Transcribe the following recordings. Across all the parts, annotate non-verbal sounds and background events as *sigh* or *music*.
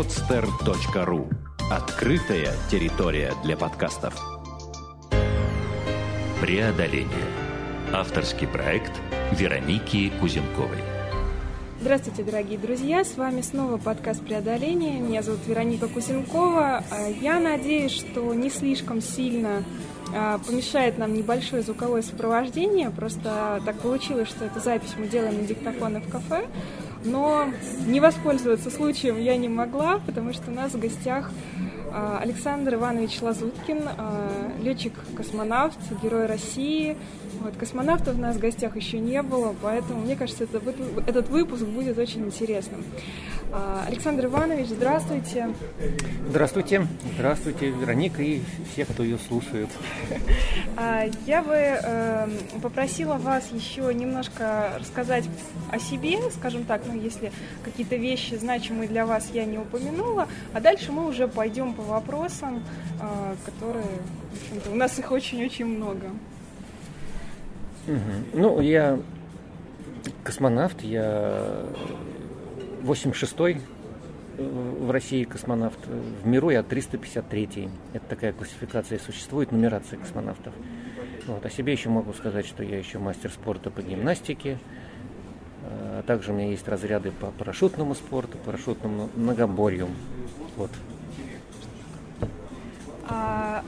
podster.ru Открытая территория для подкастов. Преодоление. Авторский проект Вероники Кузенковой. Здравствуйте, дорогие друзья! С вами снова подкаст «Преодоление». Меня зовут Вероника Кузенкова. А, я надеюсь, что не слишком сильно а, помешает нам небольшое звуковое сопровождение. Просто так получилось, что эту запись мы делаем на диктофоны в кафе. Но не воспользоваться случаем я не могла, потому что у нас в гостях а, Александр Иванович Лазуткин, а, летчик-космонавт, герой России. Вот, космонавтов у нас в гостях еще не было, поэтому, мне кажется, это, этот выпуск будет очень интересным. А, Александр Иванович, здравствуйте. Здравствуйте. Здравствуйте, Вероника и все, кто ее слушает. Я бы эм, попросила вас еще немножко рассказать о себе, скажем так, ну, если какие-то вещи значимые для вас я не упомянула, а дальше мы уже пойдем по вопросам, а, которые, у нас их очень-очень много. Угу. Ну, я космонавт, я 86-й в России космонавт, в миру я 353-й. Это такая классификация существует, нумерация космонавтов. Вот. О себе еще могу сказать, что я еще мастер спорта по гимнастике, а также у меня есть разряды по парашютному спорту, парашютному многоборью. Вот. А,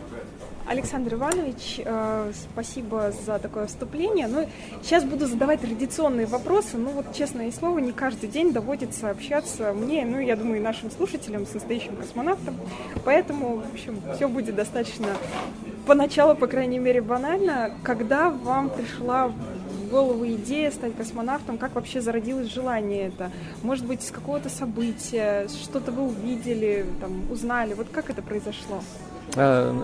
Александр Иванович, э, спасибо за такое вступление. Ну, сейчас буду задавать традиционные вопросы. Ну, вот, честное слово, не каждый день доводится общаться мне, ну, я думаю, и нашим слушателям с настоящим космонавтом. Поэтому, в общем, все будет достаточно поначалу, по крайней мере, банально. Когда вам пришла в голову идея стать космонавтом? Как вообще зародилось желание это? Может быть, с какого-то события, что-то вы увидели, там, узнали? Вот как это произошло? А,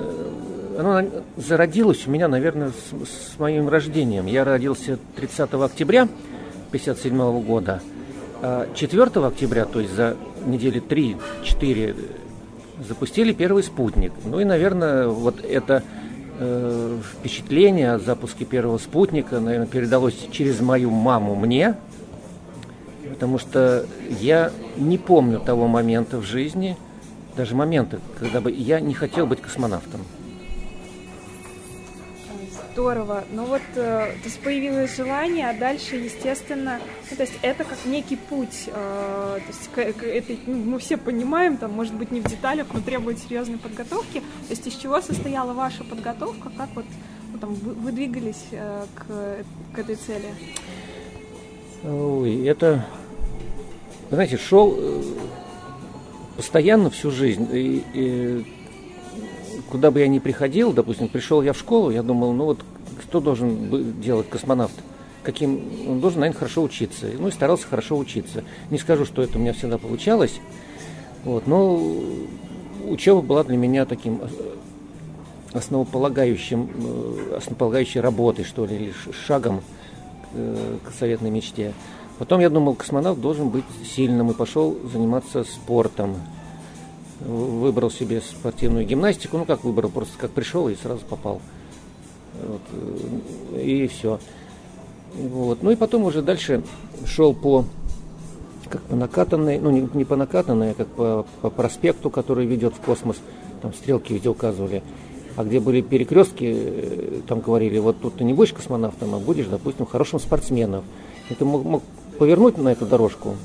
оно зародилось у меня, наверное, с, с моим рождением. Я родился 30 октября 1957 года. 4 а октября, то есть за недели 3-4, запустили первый спутник. Ну и, наверное, вот это э, впечатление о запуске первого спутника, наверное, передалось через мою маму мне, потому что я не помню того момента в жизни – даже моменты, когда бы я не хотел быть космонавтом. Здорово. Ну вот, э, то есть появилось желание, а дальше, естественно, ну, то есть это как некий путь. Э, то есть к, к этой, ну, мы все понимаем, там, может быть, не в деталях, но требует серьезной подготовки. То есть из чего состояла ваша подготовка, как вот ну, там, вы, вы двигались э, к, к этой цели? Ой, это, знаете, шел э, постоянно всю жизнь. И, и куда бы я ни приходил, допустим, пришел я в школу, я думал, ну вот что должен делать космонавт? Каким он должен, наверное, хорошо учиться. Ну и старался хорошо учиться. Не скажу, что это у меня всегда получалось. Вот, но учеба была для меня таким основополагающим, э, основополагающей работой, что ли, или шагом э, к советной мечте. Потом я думал, космонавт должен быть сильным и пошел заниматься спортом. Выбрал себе спортивную гимнастику, ну как выбрал, просто как пришел и сразу попал. Вот, э, и все. Вот. Ну и потом уже дальше шел по как по накатанной, ну не, не по накатанной, а как по, по проспекту, который ведет в космос. Там стрелки везде указывали. А где были перекрестки, э, там говорили, вот тут ты не будешь космонавтом, а будешь, допустим, хорошим спортсменом. Ты мог, мог повернуть на эту дорожку,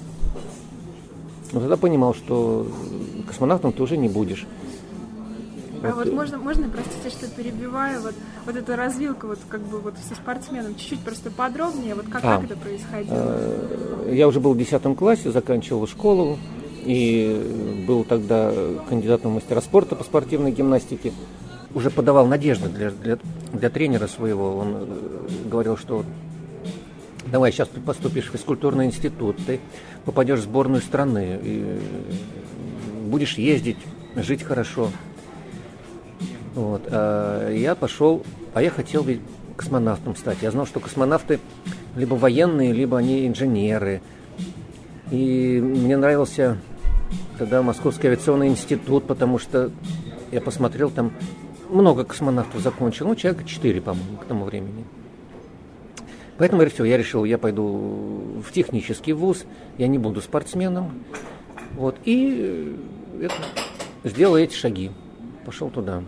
но тогда понимал, что космонавтом ты уже не будешь. А вот, вот можно, можно, простите, что перебиваю, вот, вот эту развилку вот как бы вот со спортсменом, чуть-чуть просто подробнее, вот как, а, как это происходило? Э, я уже был в 10 классе, заканчивал школу, и был тогда кандидатом в мастера спорта по спортивной гимнастике. Уже подавал надежды для, для, для тренера своего. Он э, говорил, что давай сейчас поступишь в физкультурный институт, ты попадешь в сборную страны, и будешь ездить, жить хорошо. Вот. А я пошел, а я хотел быть космонавтом стать. Я знал, что космонавты либо военные, либо они инженеры. И мне нравился тогда Московский авиационный институт, потому что я посмотрел, там много космонавтов закончил, ну, человека 4, по-моему, к тому времени. Поэтому все, я решил, я пойду в технический вуз, я не буду спортсменом. Вот, и э, это, сделал эти шаги, пошел туда.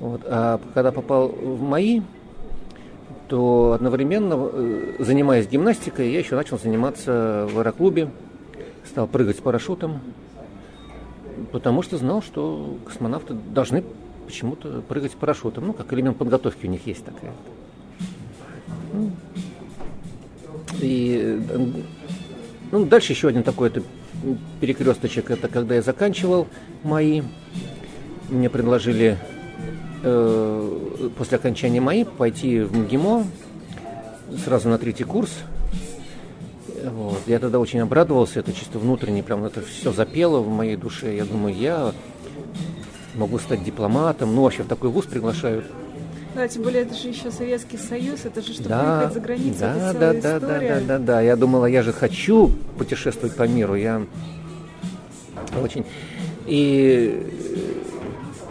Вот, а когда попал в мои, то одновременно, э, занимаясь гимнастикой, я еще начал заниматься в аэроклубе, стал прыгать с парашютом, потому что знал, что космонавты должны почему-то прыгать с парашютом. Ну, как элемент подготовки у них есть такая. И ну, дальше еще один такой это перекресточек. Это когда я заканчивал мои. Мне предложили э, после окончания мои пойти в МГИМО сразу на третий курс. Вот. Я тогда очень обрадовался, это чисто внутренне, прям это все запело в моей душе. Я думаю, я могу стать дипломатом, ну вообще в такой вуз приглашают. Да, тем более это же еще Советский Союз, это же чтобы да, выехать за границу, да, это да, да, история. да, да, да, да. Я думала, я же хочу путешествовать по миру, я очень и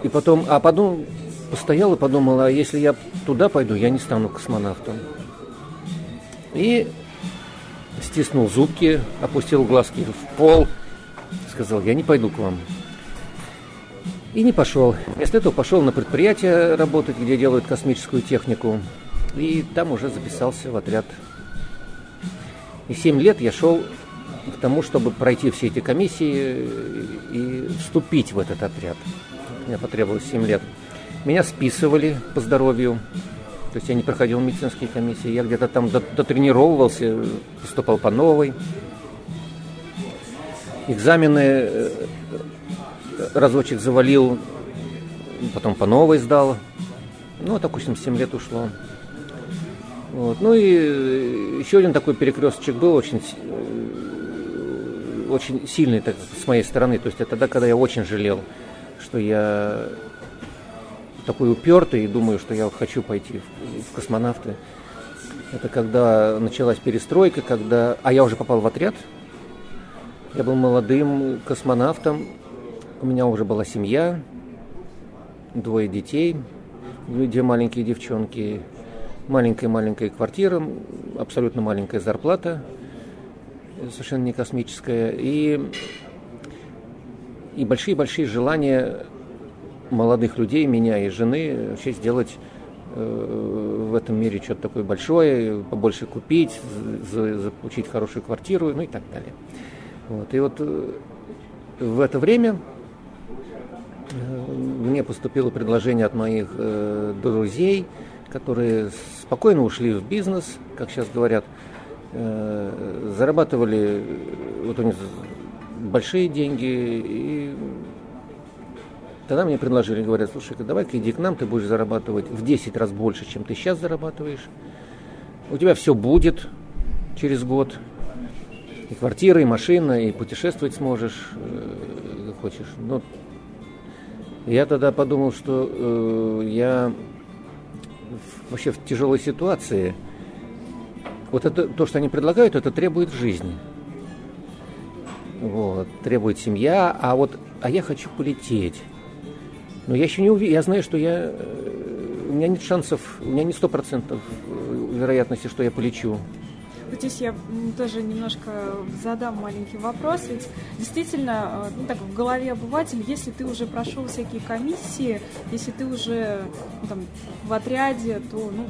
и потом, а потом постоял и подумал, а если я туда пойду, я не стану космонавтом. И стиснул зубки, опустил глазки в пол, сказал, я не пойду к вам. И не пошел. Вместо этого пошел на предприятие работать, где делают космическую технику. И там уже записался в отряд. И семь лет я шел к тому, чтобы пройти все эти комиссии и вступить в этот отряд. Мне потребовалось 7 лет. Меня списывали по здоровью. То есть я не проходил медицинские комиссии. Я где-то там дотренировывался, поступал по новой. Экзамены э, разочек завалил, потом по новой сдал. Ну, так, общем, 7 лет ушло. Вот. Ну и еще один такой перекресточек был очень, э, очень сильный так, с моей стороны. То есть это тогда, когда я очень жалел, что я такой упертый и думаю, что я хочу пойти в, в космонавты. Это когда началась перестройка, когда... А я уже попал в отряд. Я был молодым космонавтом. У меня уже была семья, двое детей, две маленькие девчонки, маленькая-маленькая квартира, абсолютно маленькая зарплата, совершенно не космическая, и, и большие-большие желания молодых людей, меня и жены, вообще сделать э, в этом мире что-то такое большое, побольше купить, за, заполучить хорошую квартиру, ну и так далее. Вот. И вот э, в это время мне поступило предложение от моих э, друзей, которые спокойно ушли в бизнес, как сейчас говорят, э, зарабатывали вот у них большие деньги и Тогда мне предложили, говорят, слушай, давай-ка иди к нам, ты будешь зарабатывать в 10 раз больше, чем ты сейчас зарабатываешь. У тебя все будет через год. И квартира, и машина, и путешествовать сможешь, э, хочешь. Но я тогда подумал, что э, я вообще в тяжелой ситуации. Вот это то, что они предлагают, это требует жизни. Вот, требует семья, а вот, а я хочу полететь. Но я еще не уверен, я знаю, что я, э, у меня нет шансов, у меня не сто процентов э, вероятности, что я полечу. Вот здесь я тоже немножко задам маленький вопрос. Ведь действительно, э, ну, так в голове обывателя, если ты уже прошел всякие комиссии, если ты уже ну, там, в отряде, то ну,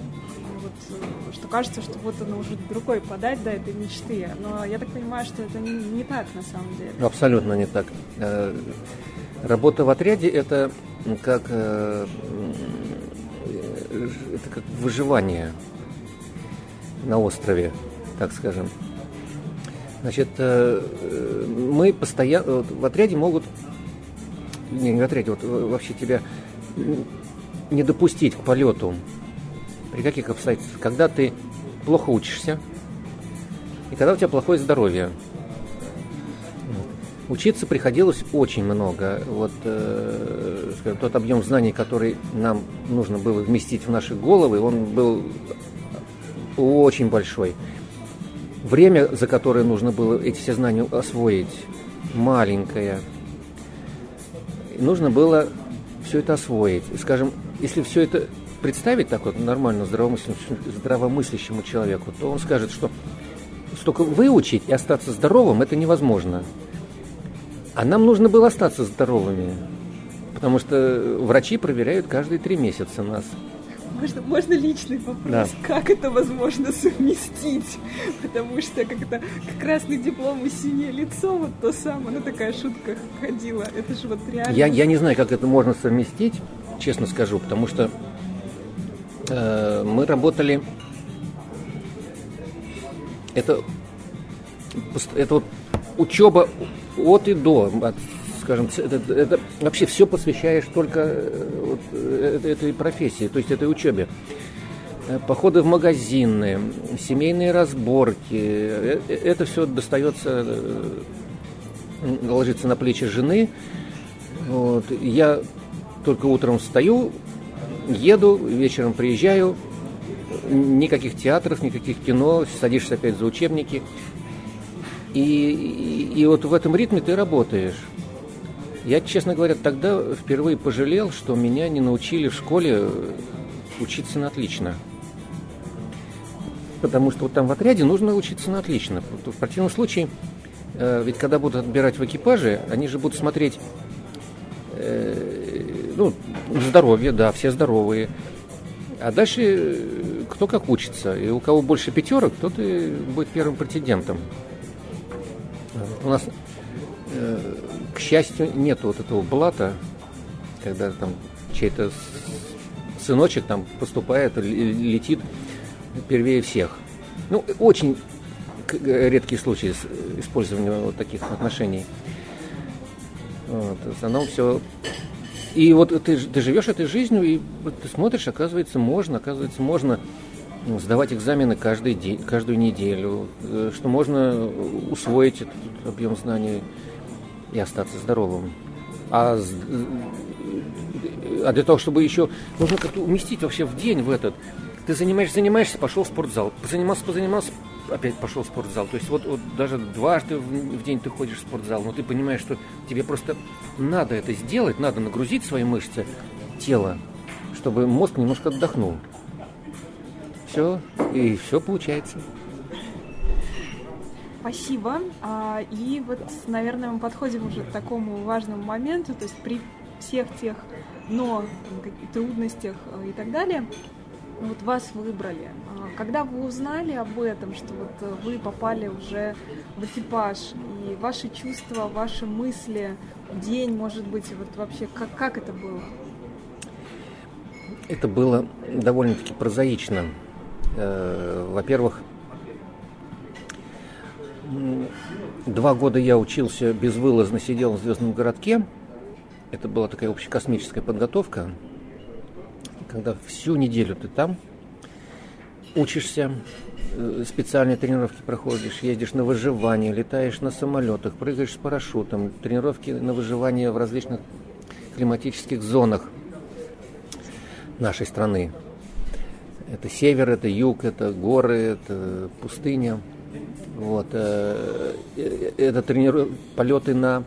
вот, что кажется, что вот оно уже рукой подать до этой мечты. Но я так понимаю, что это не, не так на самом деле. Абсолютно не так. Работа в отряде это как, э, это как выживание на острове, так скажем. Значит, э, мы постоянно в отряде могут, не, не в отряде, вот вообще тебя не допустить к полету. При каких обстоятельствах? Когда ты плохо учишься, и когда у тебя плохое здоровье. Учиться приходилось очень много. Вот э, скажем, тот объем знаний, который нам нужно было вместить в наши головы, он был очень большой. Время, за которое нужно было эти все знания освоить, маленькое. нужно было все это освоить. Скажем, если все это представить так вот нормально здравомыслящему, здравомыслящему человеку, то он скажет, что столько выучить и остаться здоровым это невозможно. А нам нужно было остаться здоровыми, потому что врачи проверяют каждые три месяца нас. Можно, можно личный вопрос? Да. Как это возможно совместить? Потому что как это красный диплом и синее лицо, вот то самое, ну такая шутка ходила. Это же вот реально. Я, я не знаю, как это можно совместить, честно скажу, потому что э, мы работали. Это, это вот учеба от и до, от, скажем, это, это вообще все посвящаешь только э, вот, э, этой, профессии, то есть этой учебе. Э, Походы в магазины, семейные разборки, это все достается, ложится на плечи жены. Вот. Я только утром встаю, еду, вечером приезжаю, никаких театров, никаких кино, садишься опять за учебники. И, и, и вот в этом ритме ты работаешь. Я, честно говоря, тогда впервые пожалел, что меня не научили в школе учиться на отлично. Потому что вот там в отряде нужно учиться на отлично. В противном случае, э, ведь когда будут отбирать в экипаже, они же будут смотреть э, ну, здоровье, да, все здоровые. А дальше э, кто как учится. И у кого больше пятерок, тот и будет первым претендентом. У нас, э, счастью, нет вот этого блата, когда там чей-то сыночек там поступает, летит первее всех. Ну, очень редкие случаи использования вот таких отношений. Вот, в основном все. И вот ты, ты живешь этой жизнью, и ты смотришь, оказывается, можно, оказывается, можно сдавать экзамены каждый день, каждую неделю, э, что можно усвоить этот объем знаний и остаться здоровым. А, а для того, чтобы еще нужно как-то уместить вообще в день в этот. Ты занимаешься, занимаешься, пошел в спортзал, позанимался, позанимался, опять пошел в спортзал. То есть вот, вот даже дважды в, в день ты ходишь в спортзал, но ты понимаешь, что тебе просто надо это сделать, надо нагрузить свои мышцы, тело, чтобы мозг немножко отдохнул. Все, и все получается. Спасибо. А, И вот, наверное, мы подходим уже к такому важному моменту, то есть при всех тех но, трудностях э, и так далее, вот вас выбрали. А Когда вы узнали об этом, что вот э, вы попали уже в экипаж, и ваши чувства, ваши мысли, день, может быть, вот вообще, как, как это было? Это было довольно-таки прозаично. Э, Во-первых, два года я учился безвылазно, сидел в звездном городке. Это была такая общекосмическая подготовка, когда всю неделю ты там учишься, э, специальные тренировки проходишь, ездишь на выживание, летаешь на самолетах, прыгаешь с парашютом, тренировки на выживание в различных климатических зонах нашей страны. Это север, это юг, это горы, это пустыня. Вот. э, э, Это трениру... полеты на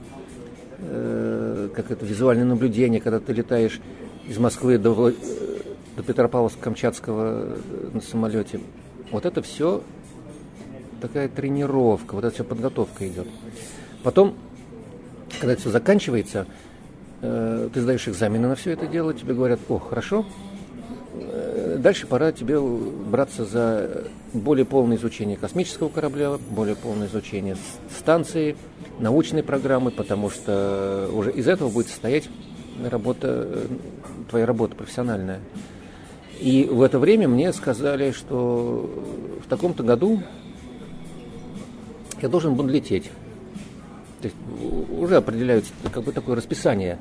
э, как это, визуальное наблюдение, когда ты летаешь из Москвы до, Вла- э, до Петропавловска-Камчатского э, на самолете. Вот это все такая тренировка, вот это все подготовка идет. Потом, когда это все заканчивается, э, ты сдаешь экзамены на все это дело, тебе говорят, о, хорошо, э, дальше пора тебе браться за более полное изучение космического корабля, более полное изучение станции, научной программы, потому что уже из этого будет состоять работа, э, твоя работа профессиональная. И в это время мне сказали, что в таком-то году я должен буду лететь. То есть уже определяется как бы такое расписание.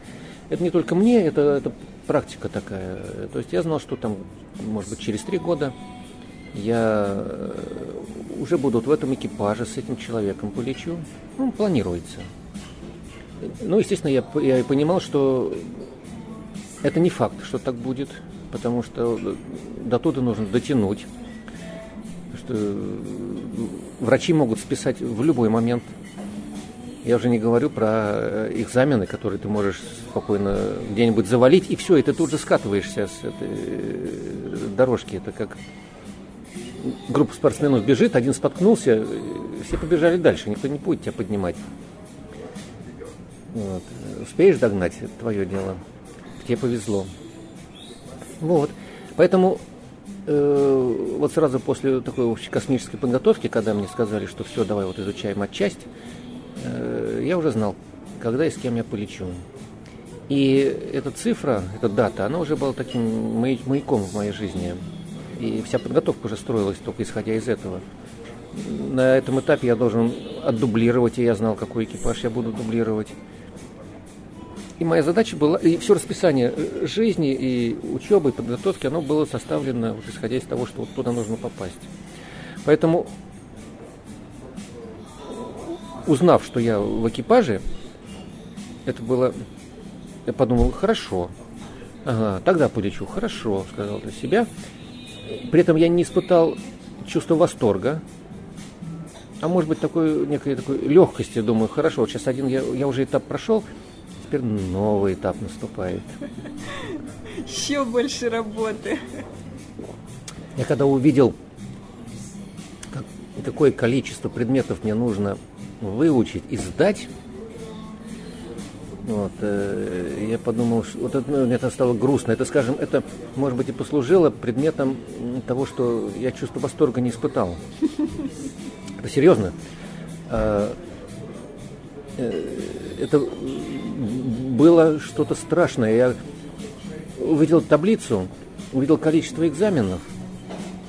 Это не только мне, это, это практика такая. То есть я знал, что там, может быть, через три года я э, уже буду вот в этом экипаже с этим человеком полечу. Ну, планируется. Ну, естественно, я, я понимал, что это не факт, что так будет, потому что до туда нужно дотянуть. Что э, врачи могут списать в любой момент. Я уже не говорю про э, экзамены, которые ты можешь спокойно где-нибудь завалить, и все, и ты тут же скатываешься с этой э, дорожки. Это как группа спортсменов бежит, один споткнулся, э, все побежали дальше, никто не будет тебя поднимать. Вот. Успеешь догнать, это твое дело. Тебе повезло. Вот. Поэтому э, вот сразу после такой общей космической подготовки, когда мне сказали, что все, давай вот изучаем отчасть, я уже знал, когда и с кем я полечу. И эта цифра, эта дата, она уже была таким маяком в моей жизни. И вся подготовка уже строилась только исходя из этого. На этом этапе я должен отдублировать, и я знал, какой экипаж я буду дублировать. И моя задача была, и все расписание э, жизни и учебы, и подготовки, оно было составлено, вот, исходя из того, что вот туда нужно попасть. Поэтому, узнав, что я в экипаже, это было, я подумал, хорошо, ага, тогда полечу, хорошо, сказал для себя. При этом я не испытал чувство восторга, а может быть такой некой такой легкости, думаю, хорошо, вот сейчас один я, я уже этап прошел, теперь новый этап наступает. Еще больше работы. Я когда увидел, как, какое количество предметов мне нужно выучить и сдать, вот, э, я подумал, что вот это, ну, это стало грустно. Это, скажем, это, может быть, и послужило предметом того, что я чувство восторга не испытал. Это серьезно. А, э, это было что-то страшное. Я увидел таблицу, увидел количество экзаменов,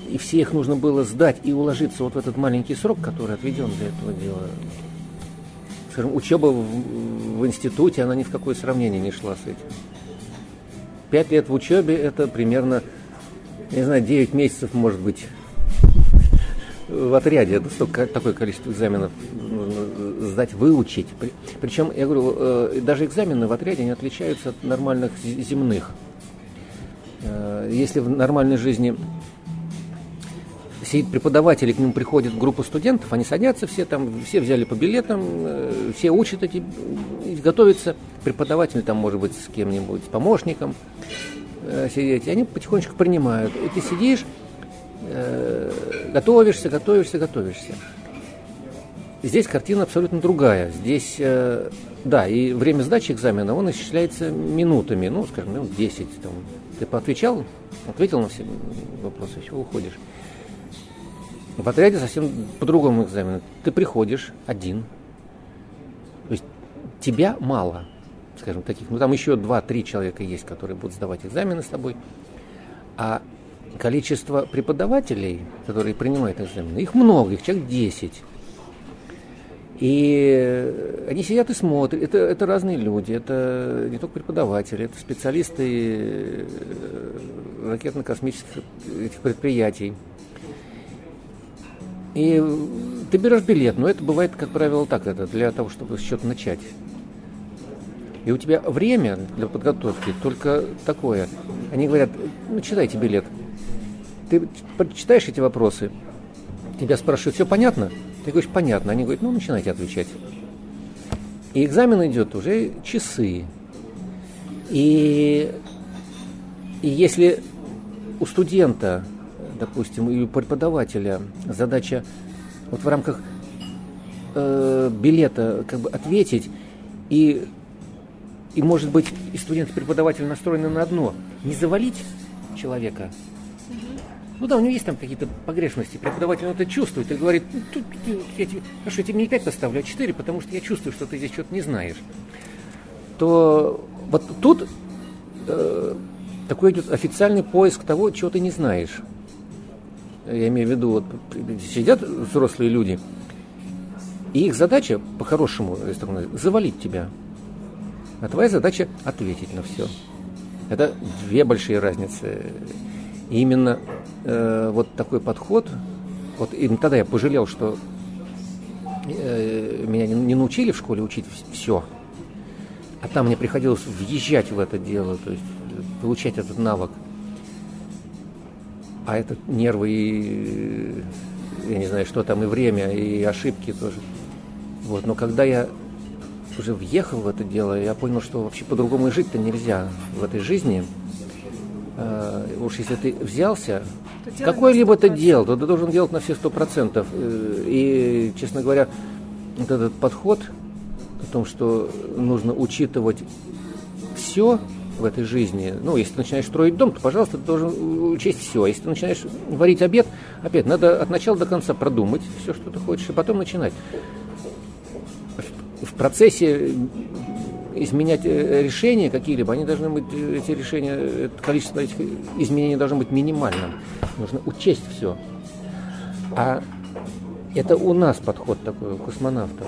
и все их нужно было сдать и уложиться вот в этот маленький срок, который отведен для этого дела учеба в, в институте, она ни в какое сравнение не шла с этим. Пять лет в учебе это примерно, не знаю, 9 месяцев, может быть, в отряде. Это столько, такое количество экзаменов сдать, выучить. Причем, я говорю, э, даже экзамены в отряде не отличаются от нормальных земных. Э, если в нормальной жизни сидит преподаватель, и к нему приходит группа студентов, они садятся все там, все взяли по билетам, э, все учат эти, готовятся, преподаватель там может быть с кем-нибудь, с помощником э, сидеть, и они потихонечку принимают. И ты сидишь, э, готовишься, готовишься, готовишься. Здесь картина абсолютно другая. Здесь, да, и время сдачи экзамена, он исчисляется минутами, ну, скажем, минут 10. Там. Ты поотвечал, ответил на все вопросы, все, уходишь. В отряде совсем по-другому экзамен. Ты приходишь один. То есть тебя мало, скажем, таких. Ну, там еще два-три человека есть, которые будут сдавать экзамены с тобой. А количество преподавателей, которые принимают экзамены, их много, их человек 10. И они сидят и смотрят. Это, это разные люди. Это не только преподаватели, это специалисты э, ракетно-космических предприятий. И ты берешь билет, но это бывает, как правило, так, это для того, чтобы счет начать. И у тебя время для подготовки только такое. Они говорят, ну читайте билет. Ты читаешь эти вопросы, тебя спрашивают, все понятно? Ты говоришь, понятно. Они говорят, ну начинайте отвечать. И экзамен идет уже часы. И, и если у студента допустим, и у преподавателя задача вот в рамках э, билета как бы ответить и и может быть и студент и преподаватель настроены на одно не завалить человека ну да, у него есть там какие-то погрешности. Преподаватель это чувствует и говорит, ну, тут, тут, я тебе, хорошо, я тебе не 5 поставлю, а 4, потому что я чувствую, что ты здесь что-то не знаешь. То вот тут э, такой идет официальный поиск того, чего ты не знаешь я имею в виду, вот сидят взрослые люди, и их задача, по-хорошему, завалить тебя. А твоя задача ответить на все. Это две большие разницы. И именно э, вот такой подход, вот именно тогда я пожалел, что э, меня не, не научили в школе учить все. А там мне приходилось въезжать в это дело, то есть получать этот навык а это нервы и, я не знаю, что там, и время, и ошибки тоже. Вот. Но когда я уже въехал в это дело, я понял, что вообще по-другому и жить-то нельзя в этой жизни. А, уж если ты взялся, какое-либо это дело, то ты должен делать на все сто процентов. Э, и, честно говоря, вот этот подход о том, что нужно учитывать все в этой жизни. Ну, если ты начинаешь строить дом, то, пожалуйста, ты должен учесть все. Если ты начинаешь варить обед, опять надо от начала до конца продумать все, что ты хочешь, и потом начинать. В, процессе изменять э, решения какие-либо, они должны быть, э, эти решения, количество этих изменений должно быть минимальным. Нужно учесть все. А это у нас подход такой, у космонавтов.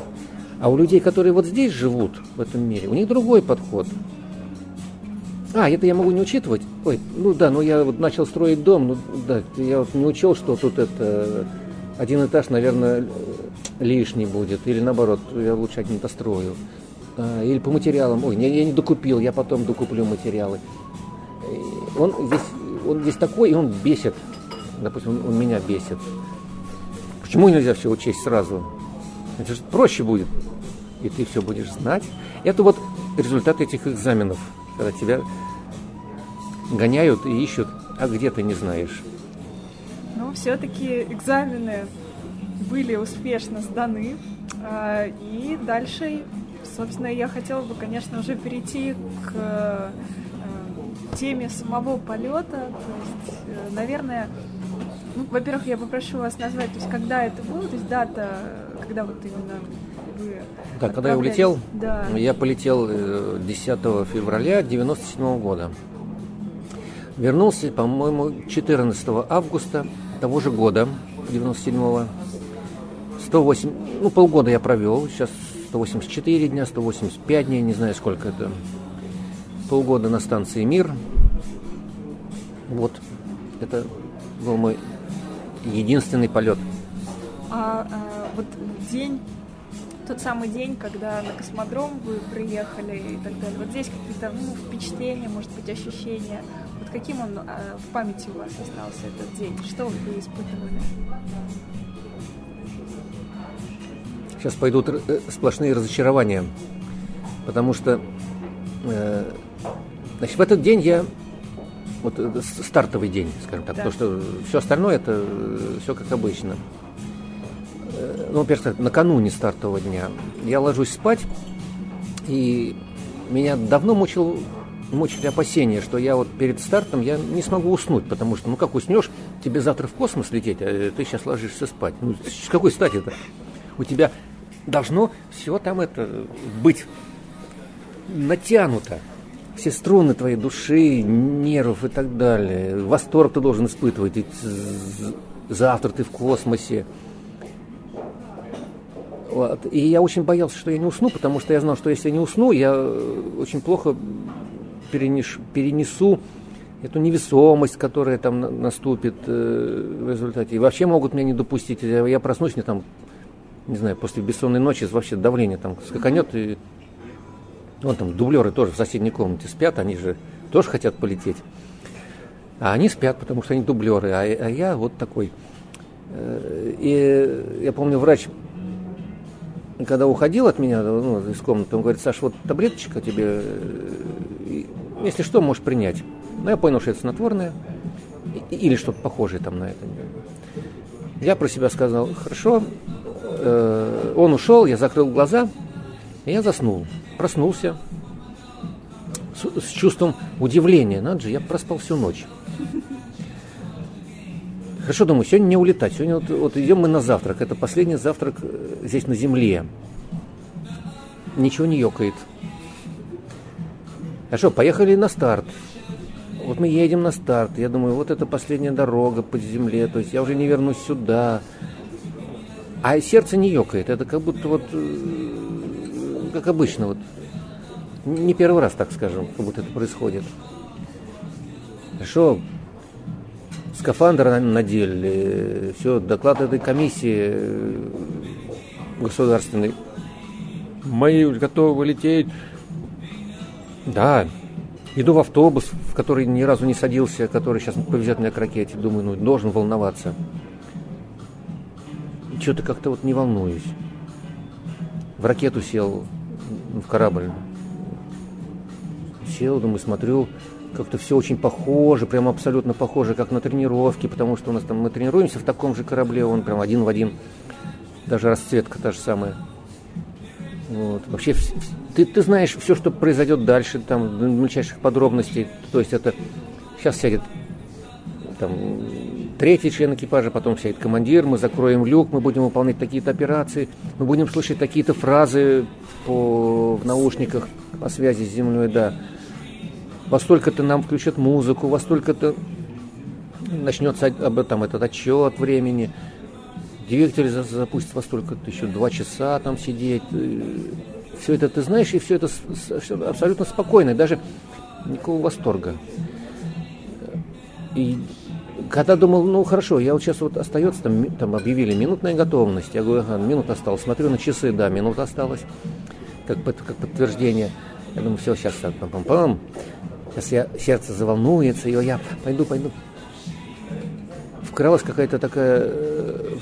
А у людей, которые вот здесь живут, в этом мире, у них другой подход. А, это я могу не учитывать? Ой, ну да, но я вот начал строить дом, ну да, я вот не учел, что тут это один этаж, наверное, лишний будет, или наоборот, я лучше один построю. А, или по материалам, ой, я, я не докупил, я потом докуплю материалы. Он здесь, он здесь такой, и он бесит. Допустим, он, он меня бесит. Почему нельзя все учесть сразу? Это же проще будет. И ты все будешь знать. Это вот результат этих экзаменов, когда тебя гоняют и ищут, а где ты не знаешь. Но все-таки экзамены были успешно сданы. А, и дальше, собственно, я хотела бы, конечно, уже перейти к э, теме самого полета. То есть, э, наверное, ну, во-первых, я попрошу вас назвать, то есть когда это было, то есть дата, когда вот именно вы Да, когда я улетел, да. я полетел 10 э, февраля 97 года. Вернулся, по-моему, 14 августа того же года, 97-го. 108, ну, полгода я провел, сейчас 184 дня, 185 дней, не знаю, сколько это. Полгода на станции «Мир». Вот, это был мой единственный полет. А, а вот день, тот самый день, когда на космодром вы приехали и так далее, вот здесь какие-то ну, впечатления, может быть, ощущения, вот каким он а, в памяти у вас остался этот день? Что вы испытывали? Сейчас пойдут э, сплошные разочарования, потому что э, значит, в этот день я вот э, стартовый день, скажем так, да. потому что все остальное это э, все как обычно. Ну, во-первых, накануне стартового дня я ложусь спать, и меня давно мучил, мучили опасения, что я вот перед стартом я не смогу уснуть, потому что, ну как уснешь, тебе завтра в космос лететь, а ты сейчас ложишься спать. Ну, с какой стати это? У тебя должно все там это быть натянуто все струны твоей души, нервов и так далее. Восторг ты должен испытывать. И завтра ты в космосе. Вот. И я очень боялся, что я не усну, потому что я знал, что если я не усну, я э, очень плохо перенес, перенесу эту невесомость, которая там наступит э, в результате. И вообще могут меня не допустить. Я проснусь, мне там, не знаю, после бессонной ночи вообще давление там скаканет, и Вон там дублеры тоже в соседней комнате спят, они же тоже хотят полететь. А они спят, потому что они дублеры, а, а я вот такой. Э, и я помню, врач, когда уходил от меня ну, из комнаты, он говорит, Саш, вот таблеточка тебе, э, если что, можешь принять. Но я понял, что это снотворное или что-то похожее там на это. Я про себя сказал, хорошо. Э, он ушел, я закрыл глаза, и я заснул проснулся с, с чувством удивления. Надо же, я проспал всю ночь. Хорошо, думаю, сегодня не улетать. Сегодня вот, вот идем мы на завтрак. Это последний завтрак э, здесь на земле. Ничего не ёкает. Хорошо, поехали на старт. Вот мы едем на старт. Я думаю, вот это последняя дорога по земле. То есть я уже не вернусь сюда. А сердце не ёкает. Это как будто вот э, как обычно, вот не первый раз, так скажем, как будто это происходит. Хорошо, скафандр надели, все, доклад этой комиссии э, государственной. Мы готовы лететь. Да, иду в автобус, в который ни разу не садился, который сейчас повезет меня к ракете. Думаю, ну, должен волноваться. Что-то как-то вот не волнуюсь. В ракету сел, в корабль. Сел, думаю, смотрю, как-то все очень похоже, прям абсолютно похоже, как на тренировке, потому что у нас там мы тренируемся в таком же корабле, он прям один в один, даже расцветка та же самая. Вот. Вообще, ты, ты знаешь все, что произойдет дальше, там, до мельчайших подробностей. То есть это сейчас сядет там, третий член экипажа, потом сядет командир, мы закроем люк, мы будем выполнять такие-то операции, мы будем слышать такие-то фразы по, в наушниках по связи с землей, да. Во столько-то нам включат музыку, во столько-то начнется об этом этот отчет времени. Двигатель запустит во столько-то еще два часа там сидеть. Все это ты знаешь, и все это все абсолютно спокойно, даже никакого восторга. И когда думал, ну хорошо, я вот сейчас вот остается, там, там объявили минутная готовность. Я говорю, ага, минута осталась. Смотрю на часы, да, минута осталась, как, как подтверждение. Я думаю, все, сейчас пам-пам-пам. Сейчас я, сердце заволнуется, и я пойду, пойду. Вкралась какая-то такая э,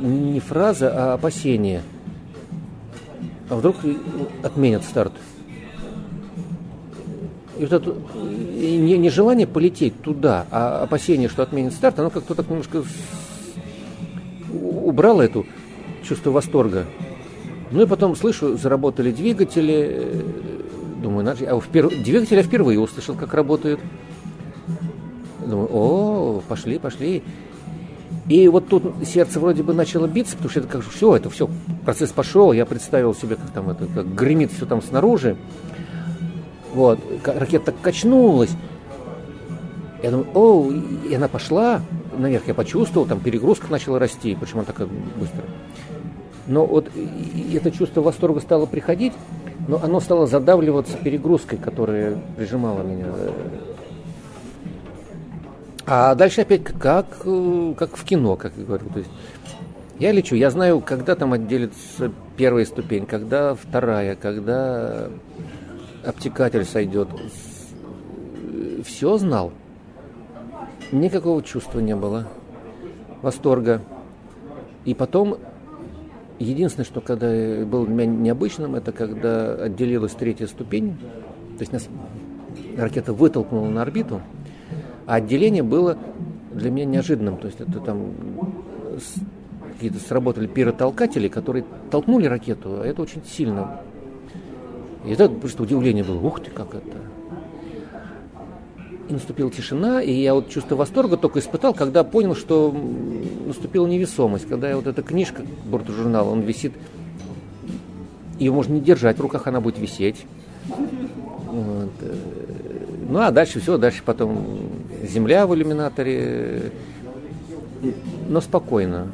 не фраза, а опасение. А вдруг отменят старт? И вот это не, не желание полететь туда, а опасение, что отменят старт, оно как-то так немножко убрало эту чувство восторга. Ну и потом слышу, заработали двигатели. Думаю, надо, а впер... двигатель я впервые услышал, как работают. Думаю, о, пошли, пошли. И вот тут сердце вроде бы начало биться, потому что это как все, это все, процесс пошел, я представил себе, как там это, как гремит все там снаружи. Вот, ракета так качнулась. Я думаю, о, и она пошла наверх, я почувствовал, там перегрузка начала расти, почему она такая быстро. Но вот это чувство восторга стало приходить, но оно стало задавливаться перегрузкой, которая прижимала меня. А дальше опять как, как в кино, как я говорю. То есть я лечу, я знаю, когда там отделится первая ступень, когда вторая, когда обтекатель сойдет. Все знал. Никакого чувства не было. Восторга. И потом, единственное, что когда было для меня необычным, это когда отделилась третья ступень. То есть нас ракета вытолкнула на орбиту, а отделение было для меня неожиданным. То есть это там какие-то сработали пиротолкатели, которые толкнули ракету, а это очень сильно и это просто удивление было, ух ты, как это. Наступила тишина, и я вот чувство восторга только испытал, когда понял, что наступила невесомость, когда я вот эта книжка бортожурнала, он висит, ее можно не держать в руках, она будет висеть. Вот. Ну а дальше все, дальше потом земля в иллюминаторе, но спокойно.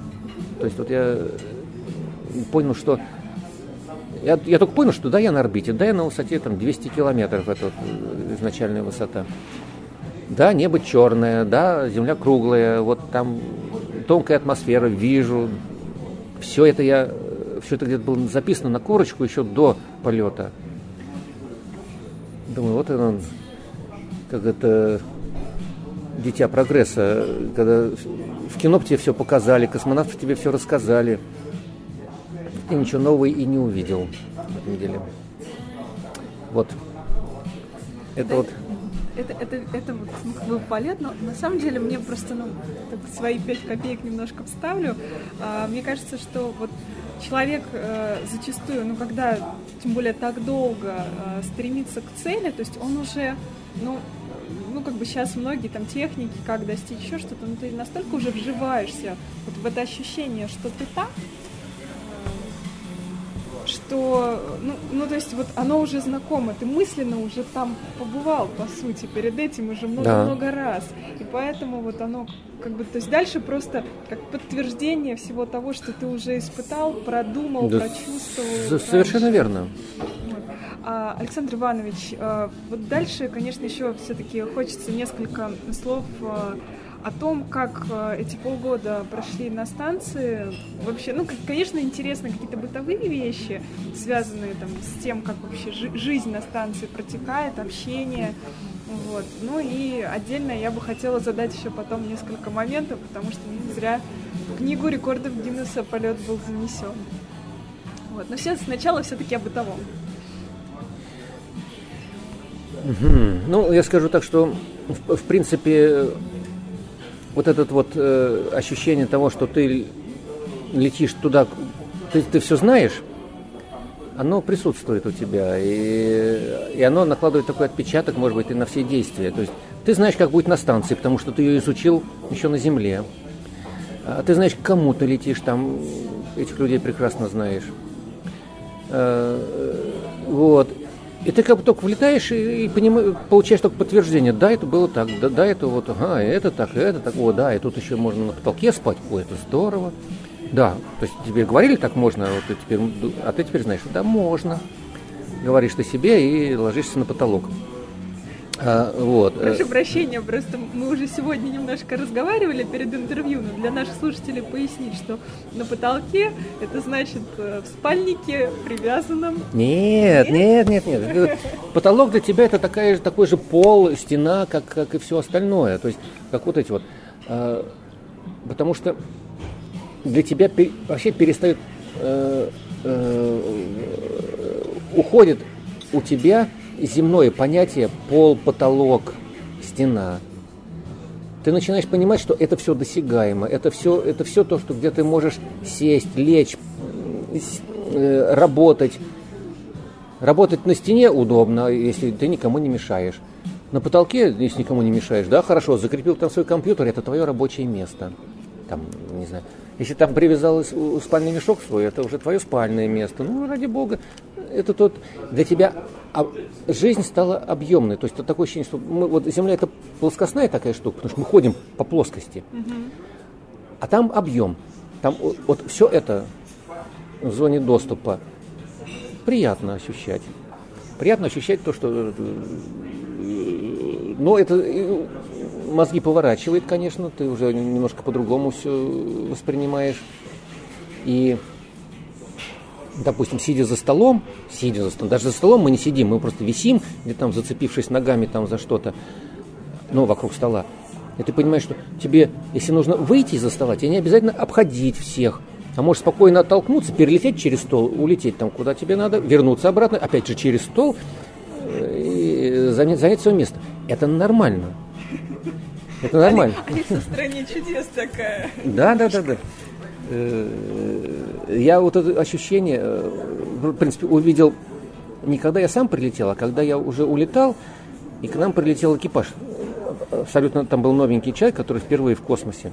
То есть вот я понял, что я, я только понял, что да, я на орбите, да, я на высоте там 200 километров, это вот э, изначальная высота. Да, небо черное, да, земля круглая, вот там тонкая атмосфера, вижу. Все это я, все это где-то было записано на корочку еще до полета. Думаю, вот он, как это дитя прогресса, когда в кино тебе все показали, космонавты тебе все рассказали ты ничего нового и не увидел на этом деле. Вот. Это вот. Это, это, это вот ну, бы полет, но на самом деле мне просто, ну, свои пять копеек немножко вставлю. А, мне кажется, что вот человек э, зачастую, ну, когда, тем более так долго э, стремится к цели, то есть он уже, ну, ну, как бы сейчас многие там техники, как достичь еще что-то, но ты настолько уже вживаешься вот в это ощущение, что ты так, что, ну, ну, то есть вот оно уже знакомо, ты мысленно уже там побывал, по сути, перед этим уже много-много да. раз. И поэтому вот оно как бы, то есть дальше просто как подтверждение всего того, что ты уже испытал, продумал, да, прочувствовал. Совершенно раньше. верно. А, Александр Иванович, а, вот дальше, конечно, еще все-таки хочется несколько слов а, о том, как эти полгода прошли на станции. Вообще, ну, конечно, интересно какие-то бытовые вещи, связанные там с тем, как вообще жизнь на станции протекает, общение. Вот. Ну и отдельно я бы хотела задать еще потом несколько моментов, потому что не зря в книгу рекордов Гиннесса полет был занесен. Вот. Но все сначала все-таки о бытовом. Ну, я скажу так, что в, в принципе вот это вот э, ощущение того, что ты летишь туда, ты, ты все знаешь, оно присутствует у тебя, и, и оно накладывает такой отпечаток, может быть, и на все действия. То есть ты знаешь, как будет на станции, потому что ты ее изучил еще на земле. А ты знаешь, к кому ты летишь, там этих людей прекрасно знаешь. А, вот. И ты как бы только влетаешь и, и поним... получаешь только подтверждение. Да, это было так, да, да, это вот, ага, это так, это так, о, да, и тут еще можно на потолке спать, о, это здорово. Да, то есть тебе говорили так можно, а вот теперь, а ты теперь знаешь, да, можно. Говоришь ты себе и ложишься на потолок. А, вот. Прошу прощения, просто мы уже сегодня немножко разговаривали перед интервью, но для наших слушателей пояснить, что на потолке это значит э, в спальнике привязанном. Нет, нет, нет, нет. нет. Потолок для тебя это такая, же такой же пол, стена, как, как и все остальное. То есть, как вот эти вот. А, потому что для тебя вообще перестает, э, э, уходит у тебя земное понятие пол, потолок, стена. Ты начинаешь понимать, что это все досягаемо, это все, это все то, что где ты можешь сесть, лечь, э, работать. Работать на стене удобно, если ты никому не мешаешь. На потолке, если никому не мешаешь, да, хорошо, закрепил там свой компьютер, это твое рабочее место. Там, не знаю, если там привязал спальный мешок свой, это уже твое спальное место. Ну, ради бога, это тот для тебя а жизнь стала объемной. То есть это такое ощущение, что мы, вот Земля это плоскостная такая штука, потому что мы ходим по плоскости. А там объем. Там вот, вот все это в зоне доступа приятно ощущать. Приятно ощущать то, что... Э, э, но это э, мозги поворачивает, конечно, ты уже немножко по-другому все воспринимаешь. И, допустим, сидя за столом, сидя за столом, даже за столом мы не сидим, мы просто висим, где там зацепившись ногами там за что-то, ну, вокруг стола. И ты понимаешь, что тебе, если нужно выйти из-за стола, тебе не обязательно обходить всех. А можешь спокойно оттолкнуться, перелететь через стол, улететь там, куда тебе надо, вернуться обратно, опять же через стол э, и занять, занять свое место. Это нормально. Это нормально. Алиса в стране чудес такая. Да, да, да, да. Э, я вот это ощущение, э, в принципе, увидел не когда я сам прилетел, а когда я уже улетал, и к нам прилетел экипаж. Абсолютно там был новенький человек, который впервые в космосе.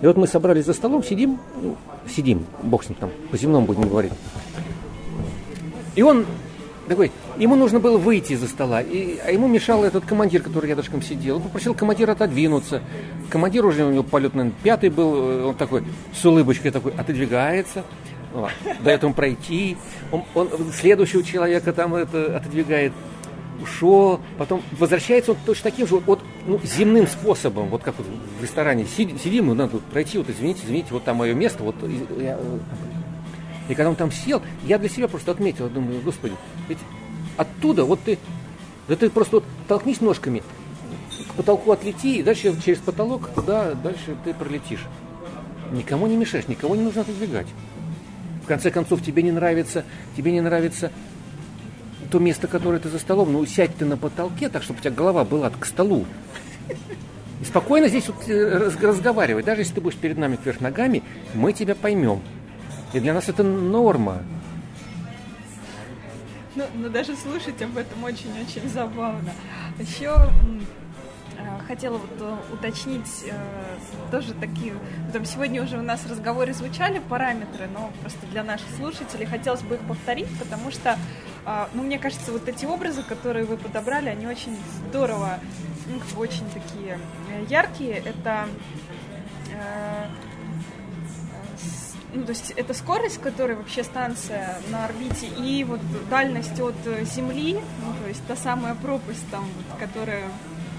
И вот мы собрались за столом, сидим, ну, сидим, бог с ним там, по земному будем говорить. И он такой, ему нужно было выйти из-за стола, и, а ему мешал этот командир, который рядышком сидел. Он попросил командира отодвинуться. Командир уже у него полет, наверное, пятый был, он такой с улыбочкой такой отодвигается. Вот, дает ему пройти. Он, он следующего человека там это отодвигает. Ушел, потом возвращается он точно таким же вот ну, земным способом, вот как вот в ресторане сидим, сидим, ну, надо пройти, вот извините, извините, вот там мое место, вот я, и когда он там сел, я для себя просто отметил, думаю, господи, ведь оттуда вот ты, да ты просто вот толкнись ножками, к потолку отлети, и дальше через потолок туда, дальше ты пролетишь. Никому не мешаешь, никого не нужно отодвигать. В конце концов, тебе не нравится, тебе не нравится то место, которое ты за столом, ну сядь ты на потолке, так, чтобы у тебя голова была к столу. И спокойно здесь вот э, разговаривать. Даже если ты будешь перед нами кверх ногами, мы тебя поймем. И для нас это норма. Ну, но даже слушать об этом очень-очень забавно. Еще э, хотела вот э, уточнить э, тоже такие, там сегодня уже у нас в разговоре звучали параметры, но просто для наших слушателей хотелось бы их повторить, потому что, ну, мне кажется, вот эти образы, которые вы подобрали, они очень здорово, ну, очень такие яркие. Это ну, то есть это скорость, которой вообще станция на орбите, и вот дальность от Земли, ну, то есть та самая пропасть там, вот, которая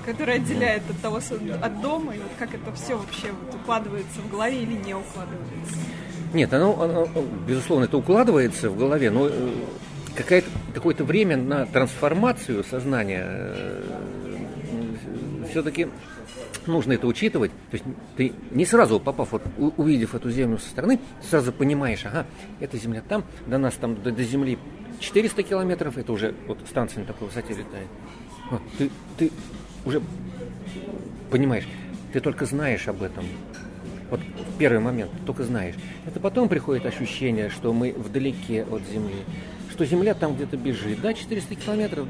которая отделяет от того от дома, и вот как это все вообще вот укладывается в голове или не укладывается? Нет, оно, оно безусловно, это укладывается в голове, но э, какое-то какое-то время на трансформацию сознания э, все-таки нужно это учитывать. То есть ты не сразу попав, вот, увидев эту землю со стороны, сразу понимаешь, ага, эта земля там, до нас там до, до земли 400 километров, это уже вот станция на такой высоте летает. Вот, ты, ты уже понимаешь, ты только знаешь об этом. Вот в первый момент только знаешь. Это потом приходит ощущение, что мы вдалеке от Земли. Что Земля там где-то бежит. Да, 400 километров,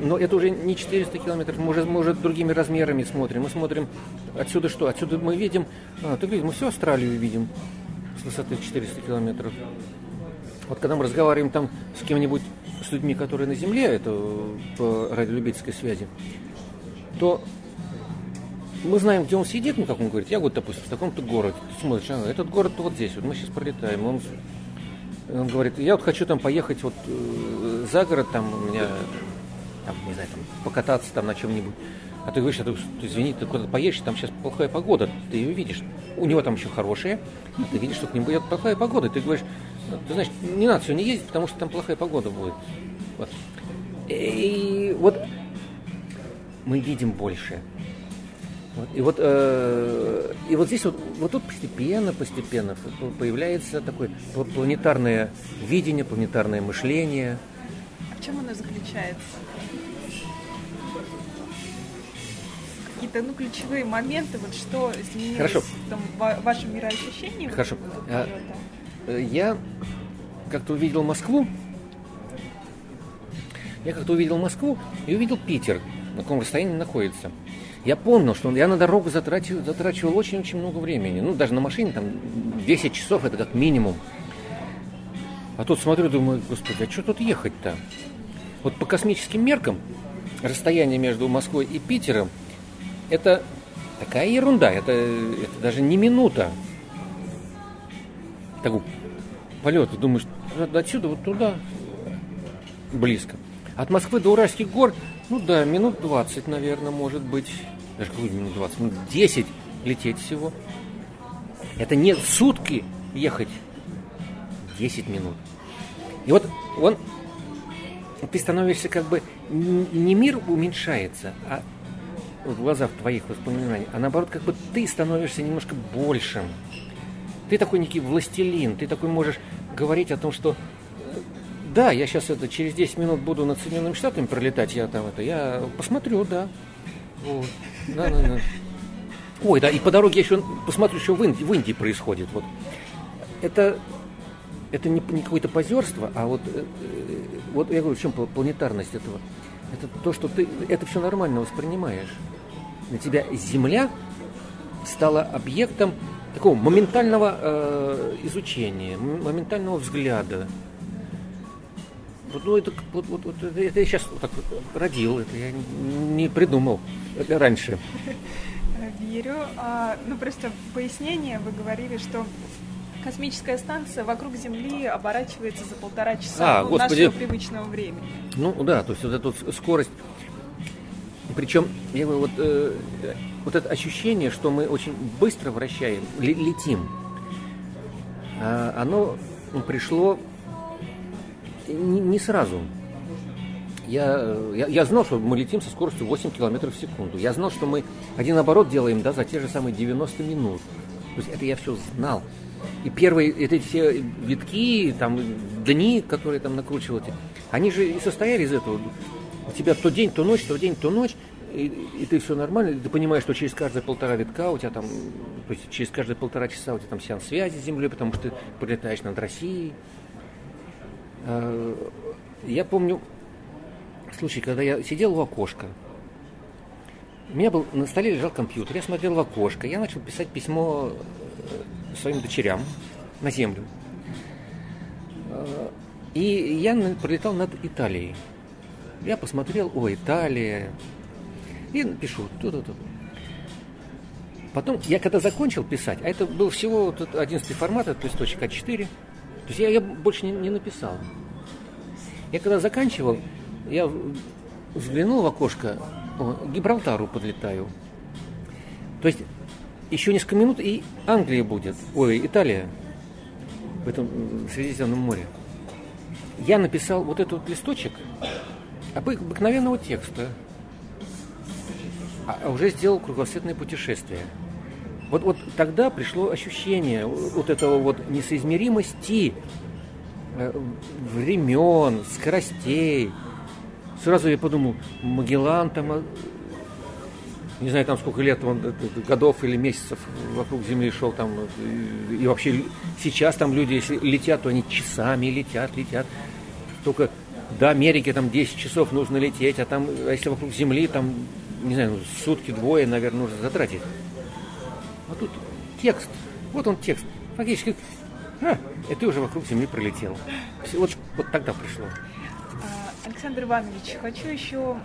но это уже не 400 километров, мы уже, мы уже другими размерами смотрим. Мы смотрим отсюда что? Отсюда мы видим, а, ты видишь, мы всю Австралию видим с высоты 400 километров. Вот когда мы разговариваем там с кем-нибудь, с людьми, которые на Земле, это по радиолюбительской связи, то мы знаем, где он сидит, ну, как он говорит, я вот, допустим, в таком-то городе, ты смотришь, а, этот город вот здесь, вот мы сейчас пролетаем, он, он говорит, я вот хочу там поехать вот э, за город, там у меня, там, не знаю, там, покататься там на чем-нибудь. А ты говоришь, а ты, извини, ты куда-то поедешь, там сейчас плохая погода, ты ее видишь. У него там еще хорошая, а ты видишь, что к нему будет плохая погода. Ты говоришь, ты знаешь, не надо сегодня ездить, потому что там плохая погода будет. Вот. И вот мы видим больше. Вот, и вот э, и вот здесь вот, вот тут постепенно, постепенно появляется такое планетарное видение, планетарное мышление. А в чем оно заключается? Какие-то ну, ключевые моменты, вот что изменилось Хорошо. в том, в вашем мироощущении? Хорошо. А, э, я как-то увидел Москву. Я как-то увидел Москву и увидел Питер, на каком расстоянии находится. Я помнил, что я на дорогу затрачивал, затрачивал очень-очень много времени. Ну, даже на машине там 10 часов, это как минимум. А тут смотрю, думаю, господи, а что тут ехать-то? Вот по космическим меркам расстояние между Москвой и Питером это такая ерунда, это, это даже не минута. Такой полет, думаешь, отсюда вот туда близко. От Москвы до Уральских гор ну да, минут 20, наверное, может быть. Даже какой минут 20? Минут 10 лететь всего. Это не сутки ехать. 10 минут. И вот он, ты становишься как бы, не мир уменьшается, а в глазах твоих воспоминаний, а наоборот, как бы ты становишься немножко большим. Ты такой некий властелин, ты такой можешь говорить о том, что да, я сейчас это через 10 минут буду над Соединенными Штатами пролетать, я там это, я посмотрю, да. Вот. Да, да, да. Ой, да, и по дороге я еще посмотрю, что в Индии, в Индии происходит. Вот. Это, это не, не какое-то позерство, а вот, э, вот я говорю, в чем планетарность этого? Это то, что ты это все нормально воспринимаешь. На тебя Земля стала объектом такого моментального э, изучения, моментального взгляда. Ну, это, вот, вот, вот, это, это я сейчас вот так родил, это я не придумал это раньше. Верю. А, ну, просто пояснение, вы говорили, что космическая станция вокруг Земли оборачивается за полтора часа а, ну, господи. нашего привычного времени. Ну да, то есть вот эта вот скорость. Причем, я говорю, вот, э, вот это ощущение, что мы очень быстро вращаем, летим, э, оно пришло не, не сразу. Я, я, я знал, что мы летим со скоростью 8 км в секунду. Я знал, что мы один оборот делаем да, за те же самые 90 минут. То есть это я все знал. И первые это все витки, там, дни, которые там накручивали, они же и состояли из этого. У тебя то день, то ночь, то день, то ночь, и, и ты все нормально, ты понимаешь, что через каждые полтора витка у тебя там, то есть через каждые полтора часа у тебя там сеанс связи с Землей, потому что ты прилетаешь над Россией. Э, я помню случай, когда я сидел в окошко. У меня был на столе лежал компьютер, я смотрел в окошко, я начал писать письмо э, своим дочерям на землю. Э, и я пролетал над Италией. Я посмотрел, о, Италия. И пишу, тут-тут. Потом, я когда закончил писать, а это был всего вот 11 формат, это листочек А4, то есть я, я больше не, не написал. Я когда заканчивал, я взглянул в окошко, о, Гибралтару подлетаю. То есть еще несколько минут и Англия будет, ой, Италия в этом Средиземном море. Я написал вот этот вот листочек обыкновенного текста, а, а уже сделал кругосветное путешествие. Вот, вот тогда пришло ощущение вот этого вот несоизмеримости э, времен, скоростей. Сразу я подумал, Магеллан там, э, не знаю, там сколько лет он, э, годов или месяцев вокруг Земли шел там, и вообще сейчас там люди, если летят, то они часами летят, летят. только до Америки там 10 часов нужно лететь, а там, а если вокруг Земли, там, не знаю, ну, сутки, двое, наверное, нужно затратить. А тут текст. Вот он текст. Фактически, а, и ты уже вокруг Земли пролетел. Вот, вот тогда пришло. А, Александр Иванович, хочу еще,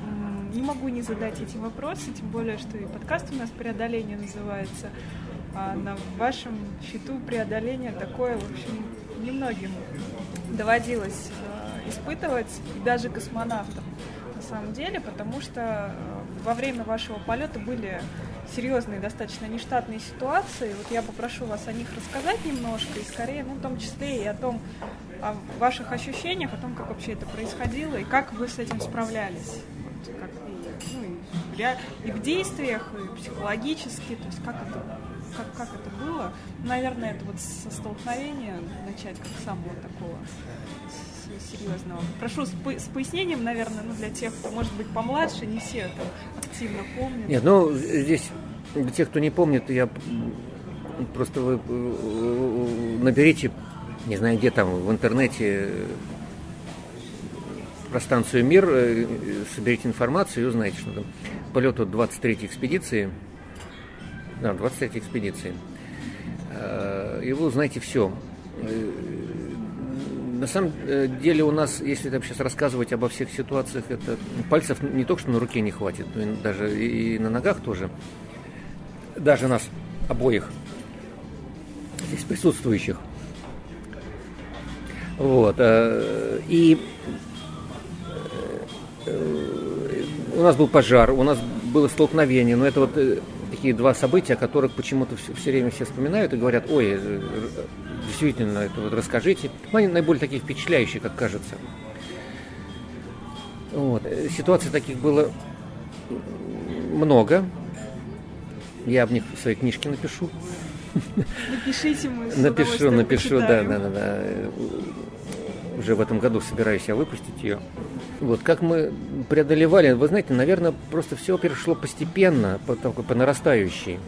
не могу не задать эти вопросы, тем более, что и подкаст у нас «Преодоление» называется. А на вашем счету преодоление такое, в общем, немногим доводилось э, испытывать, и даже космонавтам на самом деле, потому что э, во время вашего полета были серьезные, достаточно нештатные ситуации. Вот я попрошу вас о них рассказать немножко, и скорее, ну, в том числе и о том, о ваших ощущениях, о том, как вообще это происходило, и как вы с этим справлялись. Вот, как и, ну, и, и в действиях, и психологически, то есть как это, как, как это было. Наверное, это вот со столкновения начать, как самого такого серьезного. Прошу с, с пояснением, наверное, ну, для тех, кто, может быть, помладше, не все это активно помнят. Нет, ну, здесь, для тех, кто не помнит, я просто вы э, наберите, не знаю, где там, в интернете про станцию «Мир», э, соберите информацию и узнаете, что там полету 23-й экспедиции, да, 23-й экспедиции, э, и вы узнаете все на самом э, деле у нас, если там сейчас рассказывать обо всех ситуациях, это пальцев не только что на руке не хватит, но и даже и на ногах тоже. Даже нас обоих здесь присутствующих. Вот. Э, и э, у нас был пожар, у нас было столкновение, но это вот такие два события, о которых почему-то все, все время все вспоминают и говорят, ой, действительно, это вот расскажите. Они наиболее такие впечатляющие, как кажется. Вот. Ситуаций таких было много. Я об них в своей книжке напишу. Напишите мы. Напишу, напишу, да, да, да, да. Уже в этом году собираюсь я выпустить ее. Вот как мы преодолевали, вы знаете, наверное, просто все перешло постепенно, по, по нарастающей.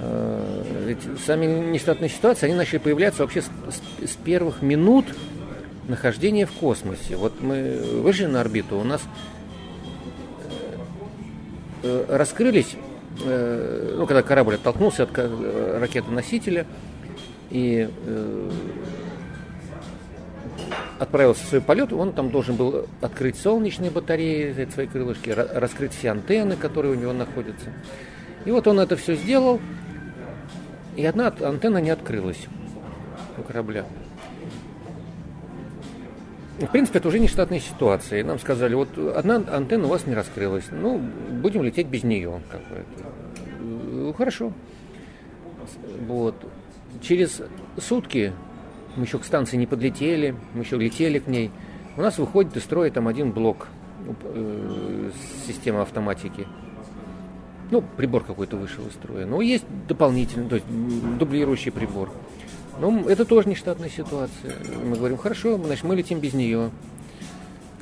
Э, ведь сами нештатные ситуации, они начали появляться вообще с, с, с первых минут нахождения в космосе. Вот мы вышли на орбиту, у нас э, раскрылись, э, ну, когда корабль оттолкнулся от ракеты-носителя и отправился в свой полет, он там должен был открыть солнечные батареи, свои крылышки, раскрыть все антенны, которые у него находятся. И вот он это все сделал, и одна антенна не открылась у корабля. В принципе, это уже не штатная ситуация. Нам сказали, вот одна антенна у вас не раскрылась. Ну, будем лететь без нее. Как бы это. Ну, хорошо. Вот. Через сутки мы еще к станции не подлетели, мы еще летели к ней. У нас выходит из строя там один блок э, системы автоматики ну, прибор какой-то вышел из строя. Но есть дополнительный, то есть дублирующий прибор. Но это тоже не штатная ситуация. Мы говорим, хорошо, значит, мы летим без нее.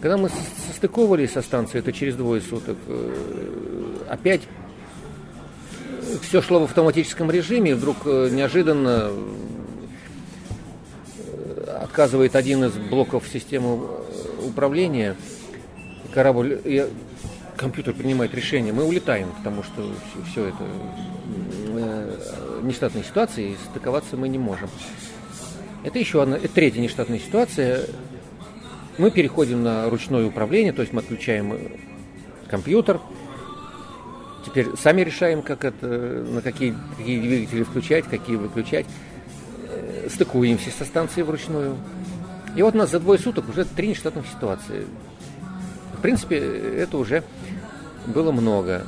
Когда мы состыковывались со станцией, это через двое суток, э, опять все шло в автоматическом режиме, и вдруг э, неожиданно э, отказывает один из блоков системы управления. Корабль, компьютер принимает решение, мы улетаем, потому что все, это э, нештатная ситуация, и стыковаться мы не можем. Это еще одна, это третья нештатная ситуация. Мы переходим на ручное управление, то есть мы отключаем э, компьютер. Теперь сами решаем, как это, на какие, какие двигатели включать, какие выключать. Э, стыкуемся со станцией вручную. И вот у нас за двое суток уже три нештатных ситуации. В принципе, это уже было много.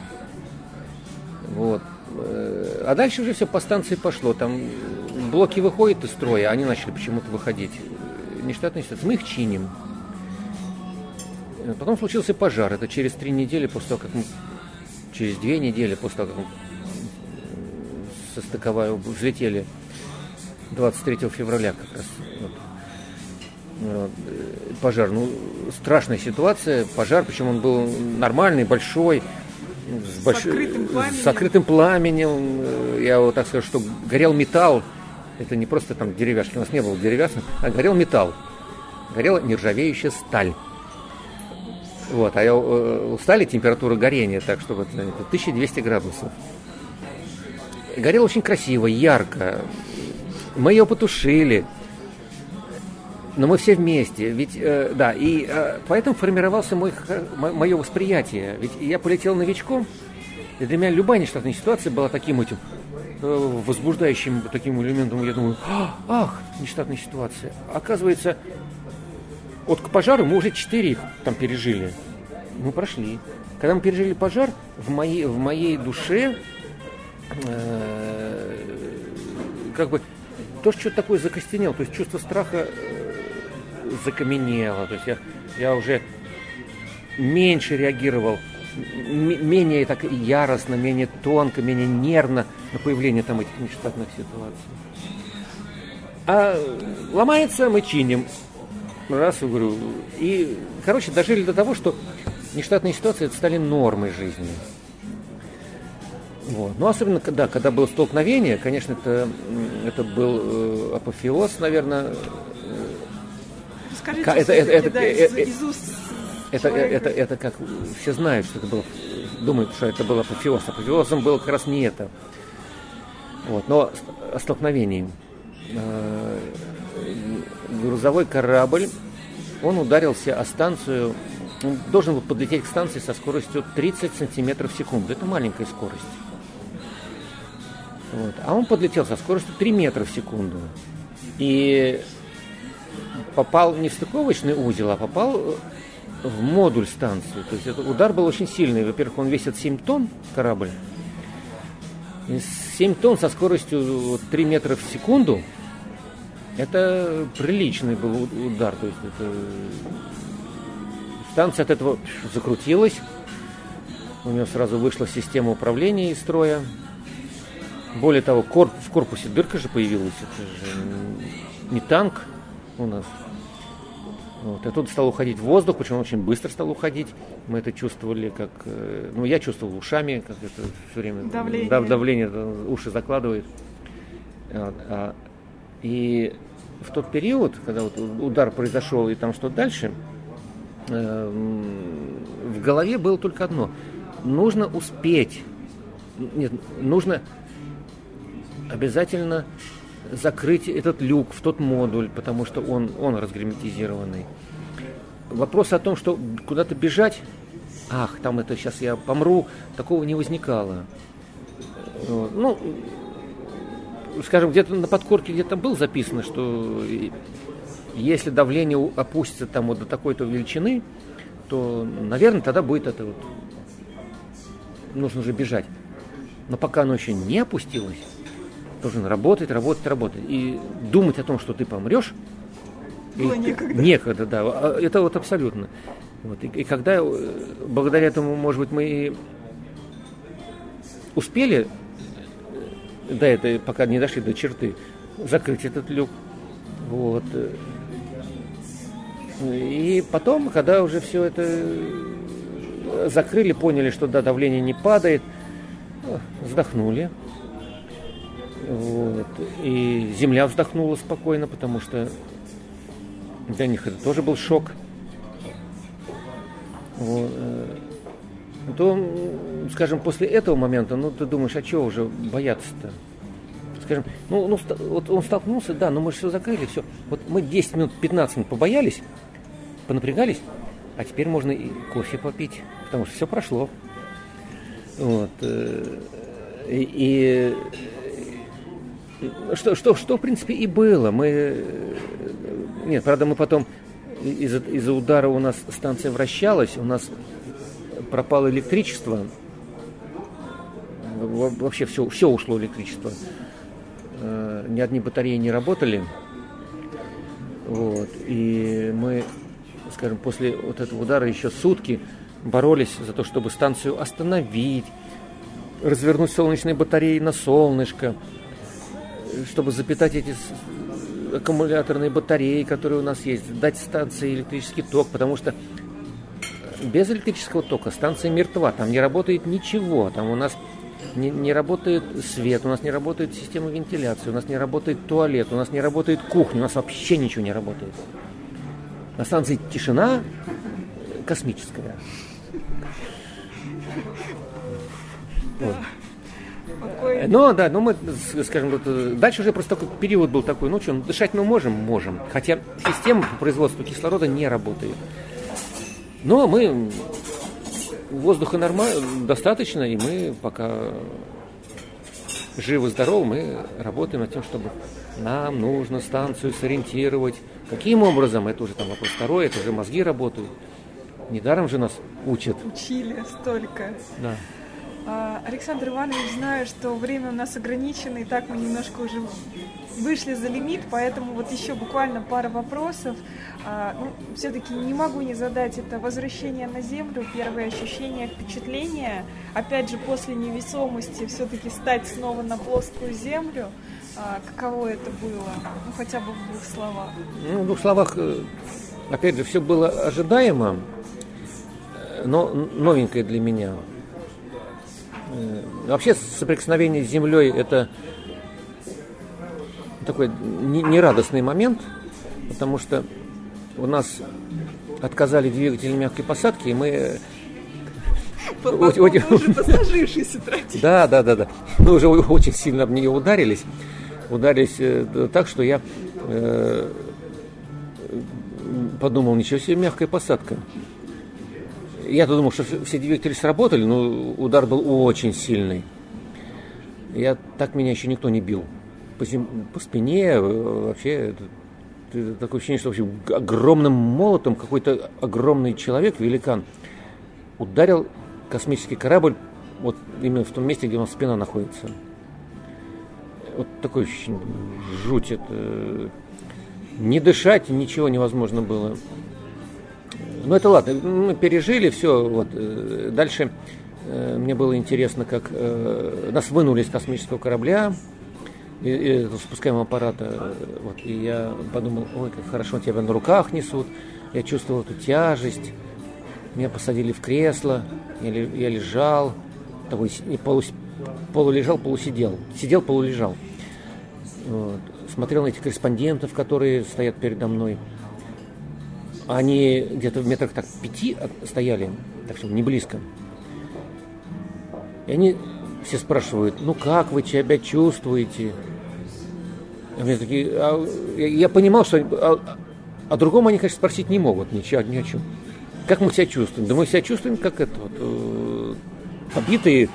Вот. Э, а дальше уже все по станции пошло. Там блоки выходят из строя, они начали почему-то выходить. Нештатная ситуация. Мы их чиним. Потом случился пожар. Это через три недели после того, как мы... Через две недели после того, как мы состыковали, взлетели 23 февраля как раз. Вот. Э, пожар. Ну, страшная ситуация. Пожар, причем он был нормальный, большой, с, больш... с, открытым, пламенем. с открытым пламенем. Э, я вот так скажу, что горел металл. Это не просто там деревяшки, у нас не было деревяшных, а горел металл. горела нержавеющая сталь. Вот, а у стали температура горения, так что вот, это 1200 градусов. Горело очень красиво, ярко. Мы ее потушили. Но мы все вместе. Ведь, э, да, и э, поэтому формировался мой, мое восприятие. Ведь я полетел новичком, и для меня любая нештатная ситуация была таким этим э, возбуждающим таким элементом. Я думаю, ах, нештатная ситуация. Оказывается, вот к пожару мы уже четыре их там пережили. Мы прошли. Когда мы пережили пожар, в моей, в моей душе э, как бы то, что такое закостенело, то есть чувство страха э, закаменело. То есть я, я уже меньше реагировал, менее так яростно, менее тонко, менее нервно на появление там этих нештатных ситуаций. А ломается, мы чиним. Раз, говорю. И, короче, дожили до того, что нештатные ситуации стали нормой жизни. Вот. Ну, особенно, да, когда было столкновение, конечно, это, это был э, апофеоз, наверное. Скажите, это, это, это, да, из, э, из уст это, это, это, как все знают, что это было, думают, что это был апофеоз. Апофеозом было как раз не это. Вот, но о столкновении. Э, грузовой корабль, он ударился о станцию, он должен был подлететь к станции со скоростью 30 сантиметров в секунду. Это маленькая скорость. Вот. А он подлетел со скоростью 3 метра в секунду. И попал не в стыковочный узел, а попал в модуль станции. То есть это удар был очень сильный. Во-первых, он весит 7 тонн, корабль. И 7 тонн со скоростью 3 метра в секунду. Это приличный был удар. То есть это... Станция от этого закрутилась. У нее сразу вышла система управления из строя. Более того, корп, в корпусе дырка же появилась. Это же не танк у нас. Вот. И оттуда стал уходить воздух, причем он очень быстро стал уходить. Мы это чувствовали, как... Э, ну, я чувствовал ушами, как это все время... Давление. Да, давление уши закладывает. А, и в тот период, когда вот удар произошел и там что дальше, э, в голове было только одно. Нужно успеть. Нет, нужно обязательно закрыть этот люк в тот модуль, потому что он, он разгерметизированный. Вопрос о том, что куда-то бежать, ах, там это сейчас я помру, такого не возникало. Ну, скажем, где-то на подкорке где-то было записано, что если давление опустится там вот до такой-то величины, то, наверное, тогда будет это вот, нужно же бежать. Но пока оно еще не опустилось, должен работать, работать, работать. И думать о том, что ты помрешь, было и, некогда. Некогда, да. А, это вот абсолютно. Вот. И, и когда, э, благодаря этому, может быть, мы успели э, до этой, пока не дошли до черты, закрыть этот люк. Вот. И потом, когда уже все это закрыли, поняли, что да, давление не падает, вздохнули, вот. И земля вздохнула спокойно, потому что для них это тоже был шок. Вот. Э, то, скажем, после этого момента, ну, ты думаешь, а чего уже бояться-то? Скажем, ну, ну, вот он столкнулся, да, но мы же все закрыли, все. Вот мы 10 минут, 15 минут побоялись, понапрягались, а теперь можно и кофе попить, потому что все прошло. Вот. Э, и, и что, что, что, в принципе, и было. Мы... Нет, правда, мы потом из-за из удара у нас станция вращалась, у нас пропало электричество. Вообще все, все ушло электричество. Э, ни одни батареи не работали. Вот. И мы, скажем, после вот этого удара еще сутки боролись за то, чтобы станцию остановить, развернуть солнечные батареи на солнышко, чтобы запитать эти аккумуляторные батареи, которые у нас есть, дать станции электрический ток, потому что без электрического тока станция мертва, там не работает ничего, там у нас не, не работает свет, у нас не работает система вентиляции, у нас не работает туалет, у нас не работает кухня, у нас вообще ничего не работает. На станции тишина космическая. Вот. Ну да, ну мы, скажем, вот, дальше уже просто такой период был такой, ну что, ну, дышать мы можем, можем. Хотя система по производству кислорода не работает. Но мы воздуха нормально, достаточно, и мы пока живы-здоровы, мы работаем над тем, чтобы нам нужно станцию сориентировать. Каким образом, это уже там вопрос второй, это уже мозги работают. Недаром же нас учат. Учили столько. Да. А, Александр Иванович, знаю, что время у нас ограничено, и так мы немножко уже вышли за лимит, поэтому вот еще буквально пара вопросов. А, ну, все-таки не могу не задать это возвращение на Землю, первые ощущения, впечатления. Опять же, после невесомости все-таки стать снова на плоскую Землю. А, каково это было? Ну, хотя бы в двух словах. Ну, в двух словах, э, опять же, все было ожидаемо, э, но новенькое для меня. Э, вообще соприкосновение с землей это такой нерадостный момент, потому что у нас отказали двигатели мягкой посадки, и мы уже *laughs* посажившийся Да, да, да, да. Мы уже очень сильно об нее ударились. Ударились э, так, что я э, подумал, ничего себе мягкая посадка. Я-то думал, что все двигатели сработали, но удар был очень сильный. Я так меня еще никто не бил. По, зем... по спине э, вообще такое ощущение, что вообще огромным молотом какой-то огромный человек, великан, ударил космический корабль вот именно в том месте, где у нас спина находится. Вот такой ощущение, жуть. Это... Не дышать, ничего невозможно было. Ну это ладно, мы пережили все. Вот. Э, дальше э, мне было интересно, как э, нас вынули из космического корабля, и, и, спускаемого аппарата. Вот, и я подумал, ой, как хорошо тебя на руках несут. Я чувствовал эту тяжесть. Меня посадили в кресло, я, я лежал, такой полу, полулежал, полусидел. Сидел, полулежал. Вот. Смотрел на этих корреспондентов, которые стоят передо мной. Они где-то в метрах так пяти стояли, так что не близко. И они все спрашивают, ну как вы себя чувствуете? А мне такие, а, я, я понимал, что а, о другом они, конечно, спросить не могут ничего, ни о чем. Как мы себя чувствуем? Да мы себя чувствуем, как это вот, э, побитые,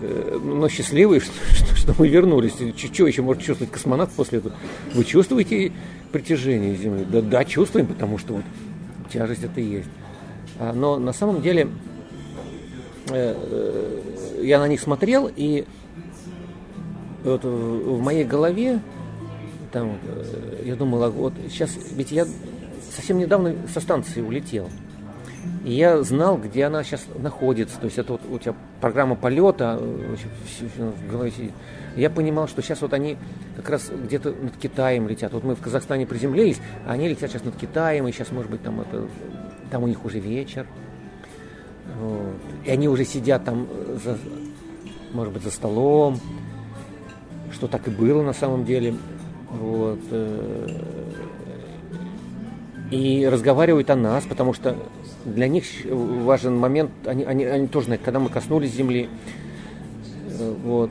но счастливые, *laughs* что, что, что мы вернулись. Что еще может чувствовать космонавт после этого? Вы чувствуете притяжение Земли. Да, да, чувствуем, потому что вот тяжесть это и есть. А, но на самом деле э, э, я на них смотрел, и вот в, моей голове там э, я думал, а вот сейчас, ведь я совсем недавно со станции улетел. И я знал, где она сейчас находится. То есть это вот у тебя программа полета э, в голове. Я понимал, что сейчас вот они как раз где-то над Китаем летят. Вот мы в Казахстане приземлились, а они летят сейчас над Китаем, и сейчас, может быть, там это, там у них уже вечер. Вот. И они уже сидят там, за, может быть, за столом, что так и было на самом деле. Вот. Э, и разговаривают о нас, потому что для них важен момент, они, они, они тоже когда мы коснулись земли. Э, вот.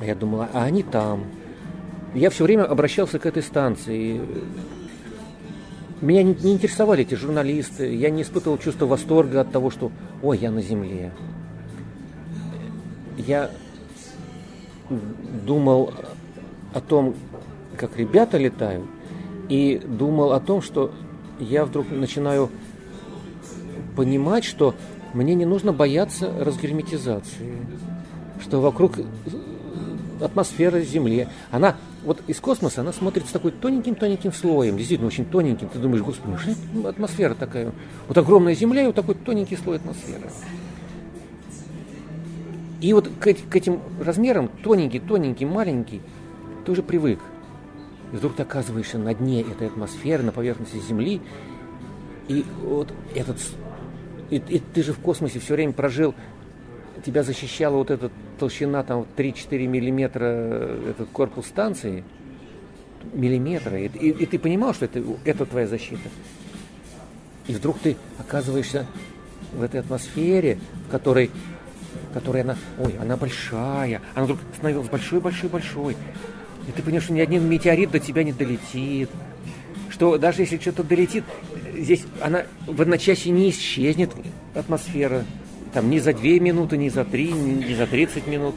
Я думал, а они там. Я все время обращался к этой станции. Меня не, не интересовали эти журналисты. Я не испытывал чувство восторга от того, что «Ой, я на земле». Я думал о том, как ребята летают, и думал о том, что я вдруг начинаю понимать, что мне не нужно бояться разгерметизации, что вокруг атмосфера Земли, она вот из космоса она смотрится такой тоненьким-тоненьким слоем, действительно очень тоненьким. Ты думаешь, господи, ну что атмосфера такая? Вот огромная Земля и вот такой тоненький слой атмосферы. И вот к, к этим размерам, тоненький, тоненький, маленький, ты уже привык. И вдруг ты оказываешься на дне этой атмосферы, на поверхности Земли, и вот этот... И, и ты же в космосе все время прожил, тебя защищала вот эта толщина там 3-4 миллиметра, этот корпус станции, миллиметра, и, и, и ты понимал, что это, это твоя защита. И вдруг ты оказываешься в этой атмосфере, в которой, в которой она, ой, она большая, она вдруг становилась большой-большой-большой. И ты понимаешь, что ни один метеорит до тебя не долетит. Что даже если что-то долетит, здесь она в одночасье не исчезнет, атмосфера. Там ни за две минуты, ни за три, ни за тридцать минут.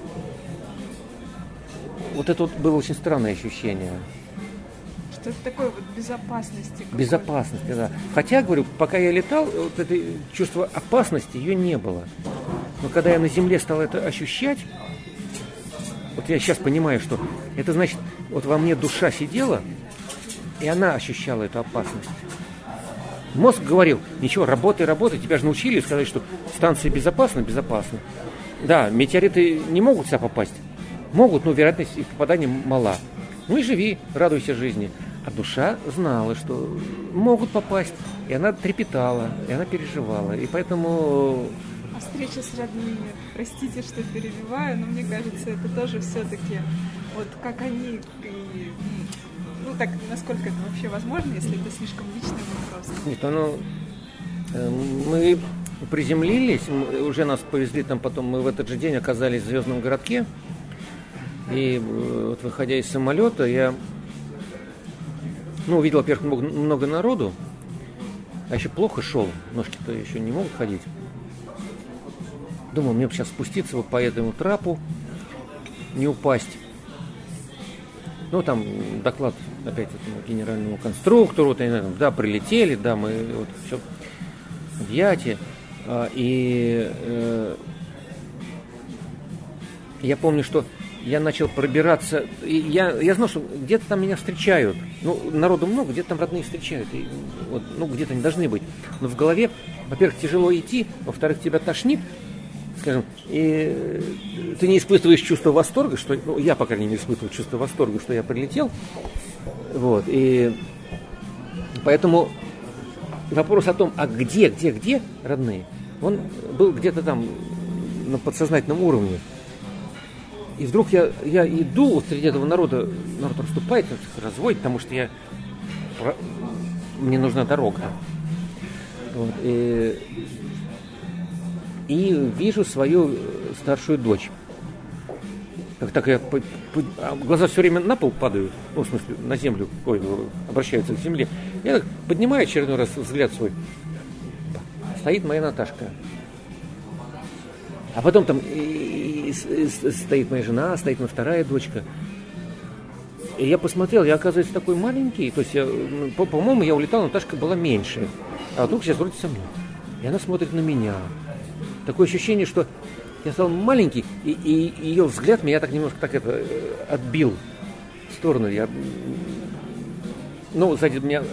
Вот это вот было очень странное ощущение. Что это такое вот безопасности. Безопасности, да. Хотя, говорю, пока я летал, вот это чувство опасности ее не было. Но когда я на земле стал это ощущать, вот я сейчас понимаю, что это значит, вот во мне душа сидела, и она ощущала эту опасность. Мозг говорил, ничего, работай, работай, тебя же научили сказать, что станция безопасна, безопасна. Да, метеориты не могут сюда попасть. Могут, но вероятность их попадания мала. Ну и живи, радуйся жизни. А душа знала, что могут попасть. И она трепетала, и она переживала. И поэтому... Встреча с родными, простите, что перебиваю, но мне кажется, это тоже все-таки вот как они и ну так, насколько это вообще возможно, если это слишком личный вопрос? Нет, оно... Э, мы приземлились, уже нас повезли там потом, мы в этот же день оказались в звездном городке. И э, вот выходя из самолета, я ну, увидел, во-первых, много, много народу, а еще плохо шел, ножки-то еще не могут ходить. Думал, мне бы сейчас спуститься вот по этому трапу, не упасть. Ну, там доклад опять этому генеральному конструктору, вот они, да, прилетели, да, мы вот все Яте. А, и э, я помню, что я начал пробираться, и я, я знал, что где-то там меня встречают. Ну, народу много, где-то там родные встречают. И, вот, ну, где-то они должны быть. Но в голове, во-первых, тяжело идти, во-вторых, тебя тошнит, скажем, и ты не испытываешь чувство восторга, что, ну, я, по крайней мере, испытываю чувство восторга, что я прилетел, вот, и поэтому вопрос о том, а где, где, где родные, он был где-то там на подсознательном уровне. И вдруг я, я иду вот среди этого народа, народ расступает, разводит, потому что я мне нужна дорога. Вот, и и вижу свою старшую дочь. Так, так я по, по, а глаза все время на пол падают, ну, в смысле, на землю, ой, обращаются к земле. Я так поднимаю очередной раз взгляд свой. Стоит моя Наташка. А потом там и, и, и, стоит моя жена, стоит моя вторая дочка. И я посмотрел, я, оказывается, такой маленький. То есть, я, ну, по- по-моему, я улетал, Наташка была меньше. А вдруг сейчас вроде со мной. И она смотрит на меня такое ощущение, что я стал маленький, и, и ее взгляд меня так немножко так это э, отбил в сторону. Я, ну, сзади меня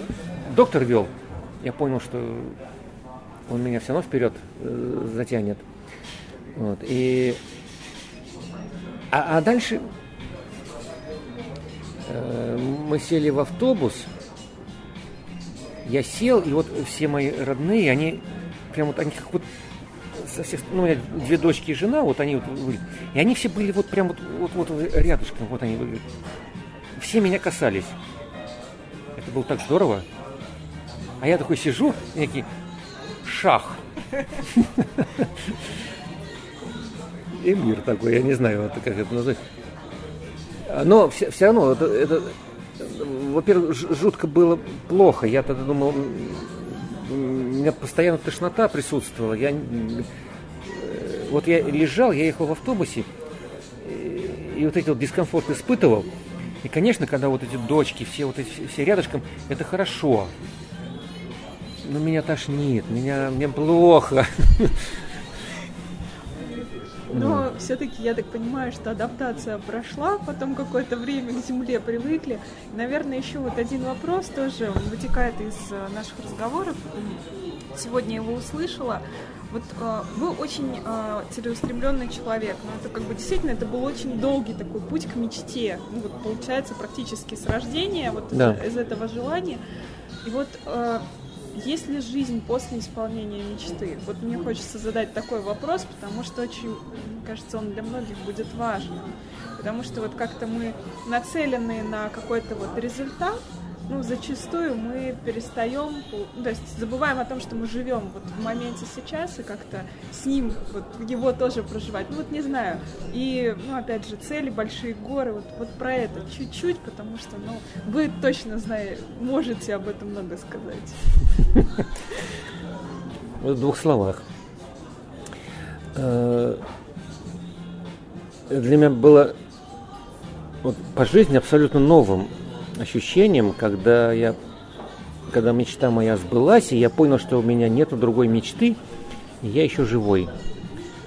доктор вел. Я понял, что он меня все равно вперед э, затянет. Вот. И, а, а дальше э, мы сели в автобус. Я сел, и вот все мои родные, они прям вот, они как вот со всех, ну, у меня две дочки и жена, вот они вот были. И они все были вот прям вот, вот, вот рядышком, вот они были. Все меня касались. Это было так здорово. А я такой сижу, такие, шах. *laughs* И мир такой, я не знаю, как это назвать. Но все, все равно, это, это во-первых, жутко было плохо. Я тогда думал, у меня постоянно тошнота присутствовала. Я, вот я лежал, я ехал в автобусе, и вот эти вот дискомфорт испытывал. И, конечно, когда вот эти дочки, все вот эти, все рядышком, это хорошо. Но меня тошнит, меня, мне плохо. Но все-таки я так понимаю, что адаптация прошла, потом какое-то время к Земле привыкли. Наверное, еще вот один вопрос тоже, вытекает из э, наших разговоров. Сегодня его услышала. Вот э, вы очень э, целеустремленный человек, но это как бы действительно это был очень долгий такой путь к мечте. Ну вот получается практически с рождения вот да. из, из этого желания. И вот э, есть ли жизнь после исполнения мечты? Вот мне хочется задать такой вопрос, потому что очень, кажется, он для многих будет важным. Потому что вот как-то мы нацелены на какой-то вот результат, ну, зачастую мы перестаем, ну, то есть забываем о том, что мы живем вот в моменте сейчас и как-то с ним вот его тоже проживать. Ну вот не знаю. И, ну, опять же, цели, большие горы, вот, вот про это чуть-чуть, потому что, ну, вы точно знаете, можете об этом много сказать. В двух словах. Э, для меня было вот, по жизни абсолютно новым ощущением, когда я когда мечта моя сбылась, и я понял, что у меня нету другой мечты, и я еще живой.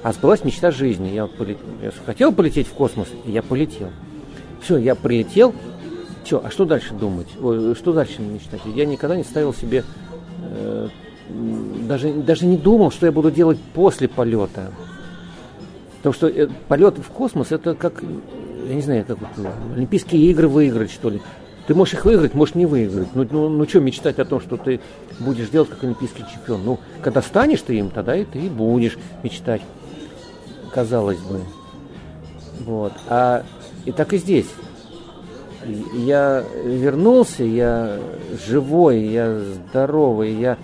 А сбылась мечта жизни. Я, полет... я хотел полететь в космос, и я полетел. Все, я прилетел. Все, а что дальше думать? Ой, что дальше мечтать? Я никогда не ставил себе, э, даже, даже не думал, что я буду делать после полета. Потому что э, полет в космос это как, я не знаю, как вот, Олимпийские игры выиграть, что ли. Ты можешь их выиграть, можешь не выиграть. Ну, ну, ну что мечтать о том, что ты будешь делать как олимпийский чемпион? Ну, когда станешь ты им, тогда и ты будешь мечтать, казалось бы. Вот. А и так и здесь. Я вернулся, я живой, я здоровый, я...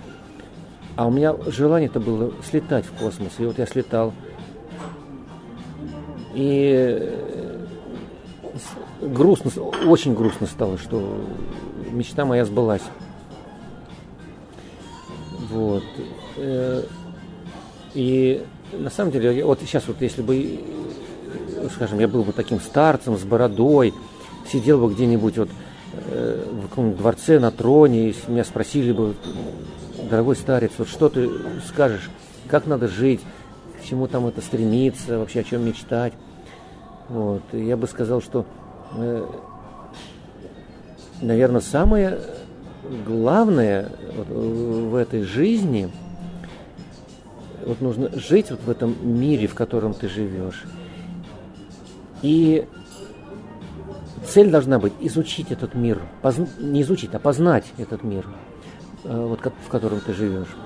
А у меня желание-то было слетать в космос. И вот я слетал. И грустно, очень грустно стало, что мечта моя сбылась. Вот. Э, и на самом деле, вот сейчас вот если бы, скажем, я был бы таким старцем с бородой, сидел бы где-нибудь вот э, в каком-нибудь дворце на троне, и меня спросили бы, дорогой старец, вот что ты скажешь, как надо жить, к чему там это стремиться, вообще о чем мечтать. Вот. И я бы сказал, что Э, наверное, самое главное в этой жизни, вот нужно жить вот в этом мире, в котором ты живешь. И цель должна быть изучить этот мир, позн... не изучить, а познать этот мир, э, вот, в котором ты живешь.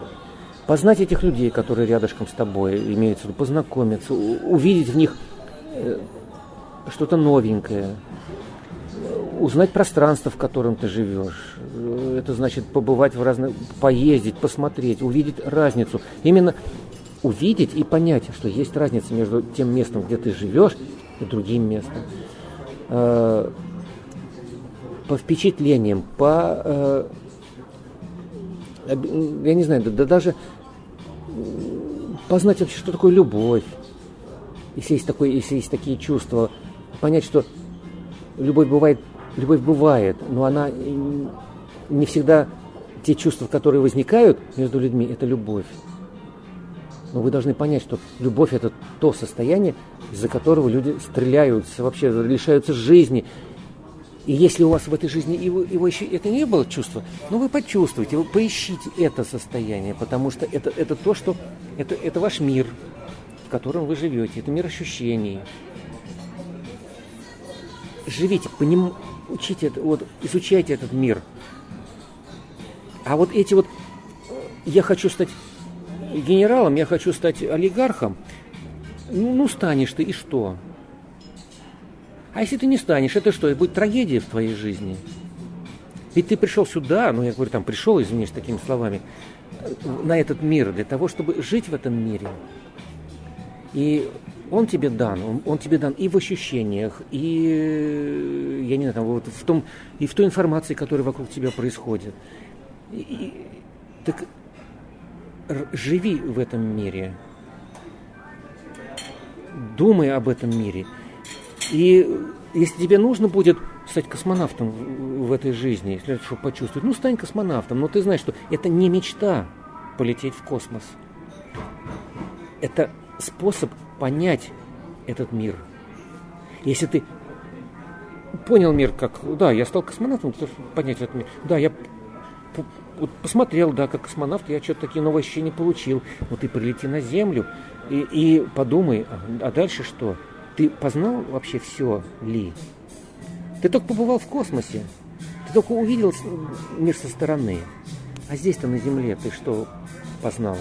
Познать этих людей, которые рядышком с тобой, имеется познакомиться, увидеть в них э, что-то новенькое, узнать пространство, в котором ты живешь. Это значит побывать в разных, поездить, посмотреть, увидеть разницу. Именно увидеть и понять, что есть разница между тем местом, где ты живешь, и другим местом. Э, по впечатлениям, по, э, я не знаю, да даже познать вообще, что такое любовь. Если есть, такое, если есть такие чувства, понять, что любовь бывает, любовь бывает, но она не всегда те чувства, которые возникают между людьми, это любовь. Но вы должны понять, что любовь это то состояние, из-за которого люди стреляются, вообще лишаются жизни. И если у вас в этой жизни его, его еще это не было чувство, ну вы почувствуйте, вы поищите это состояние, потому что это, это то, что это, это ваш мир, в котором вы живете, это мир ощущений, живите, поним, учите, вот, изучайте этот мир. А вот эти вот, я хочу стать генералом, я хочу стать олигархом, ну, ну станешь ты, и что? А если ты не станешь, это что, это будет трагедия в твоей жизни? Ведь ты пришел сюда, ну я говорю, там пришел, извините, такими словами, на этот мир для того, чтобы жить в этом мире. И он тебе дан, он, он тебе дан и в ощущениях, и я не знаю, вот в том, и в той информации, которая вокруг тебя происходит. И, и, так живи в этом мире, думай об этом мире. И если тебе нужно будет стать космонавтом в, этой жизни, если что почувствовать, ну стань космонавтом, но ты знаешь, что это не мечта полететь в космос. Это способ понять этот мир. Если ты понял мир как, да, я стал космонавтом, понять этот мир. Да, я вот посмотрел, да, как космонавт, я что-то такие новые ощущения получил. Вот ты прилети на Землю и, и подумай, а, а дальше что? Ты познал вообще все ли? Ты только побывал в космосе, ты только увидел мир со стороны. А здесь-то на земле ты что познал?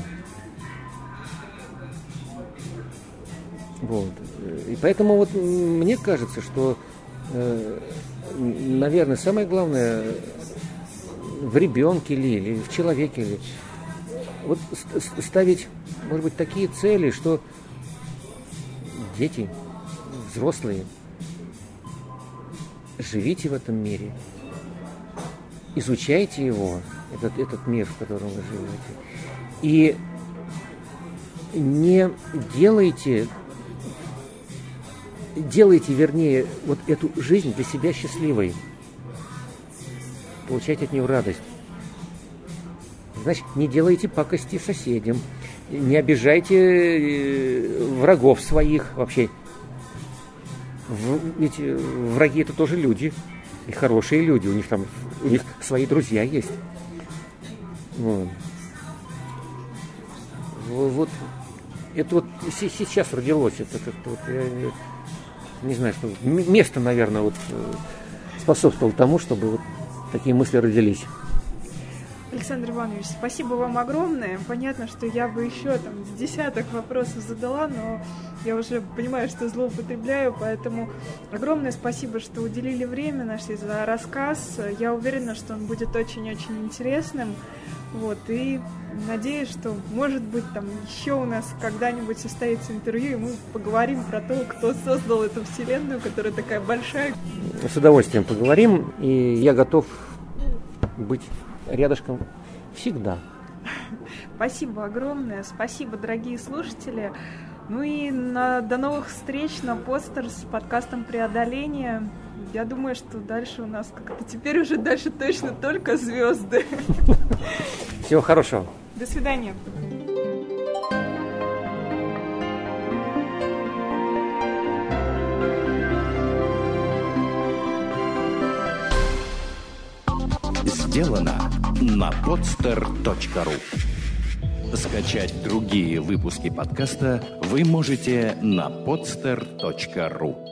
Вот. И поэтому вот мне кажется, что, э, наверное, самое главное в ребенке ли, или в человеке ли, вот ставить, может быть, такие цели, что дети, взрослые, живите в этом мире, изучайте его, этот, этот мир, в котором вы живете, и не делайте делайте, вернее, вот эту жизнь для себя счастливой. Получайте от нее радость. Значит, не делайте пакости соседям, не обижайте э, врагов своих вообще. Ведь э, враги это тоже люди, и хорошие люди, у них там, у них свои друзья есть. Вот. Вот это вот сейчас родилось, это как-то вот, я, не знаю, что место, наверное, вот э, способствовало тому, чтобы вот такие мысли родились. Александр Иванович, спасибо вам огромное. Понятно, что я бы еще там с десяток вопросов задала, но я уже понимаю, что злоупотребляю, поэтому огромное спасибо, что уделили время наш за рассказ. Я уверена, что он будет очень-очень интересным. Вот, и надеюсь, что, может быть, там еще у нас когда-нибудь состоится интервью, и мы поговорим про то, кто создал эту вселенную, которая такая большая. С удовольствием поговорим, и я готов быть рядышком всегда. Спасибо огромное, спасибо, дорогие слушатели. Ну и на, до новых встреч на постер с подкастом «Преодоление». Я думаю, что дальше у нас как-то теперь уже дальше точно только звезды. Всего хорошего. До свидания. Сделано на podster.ru Скачать другие выпуски подкаста вы можете на podster.ru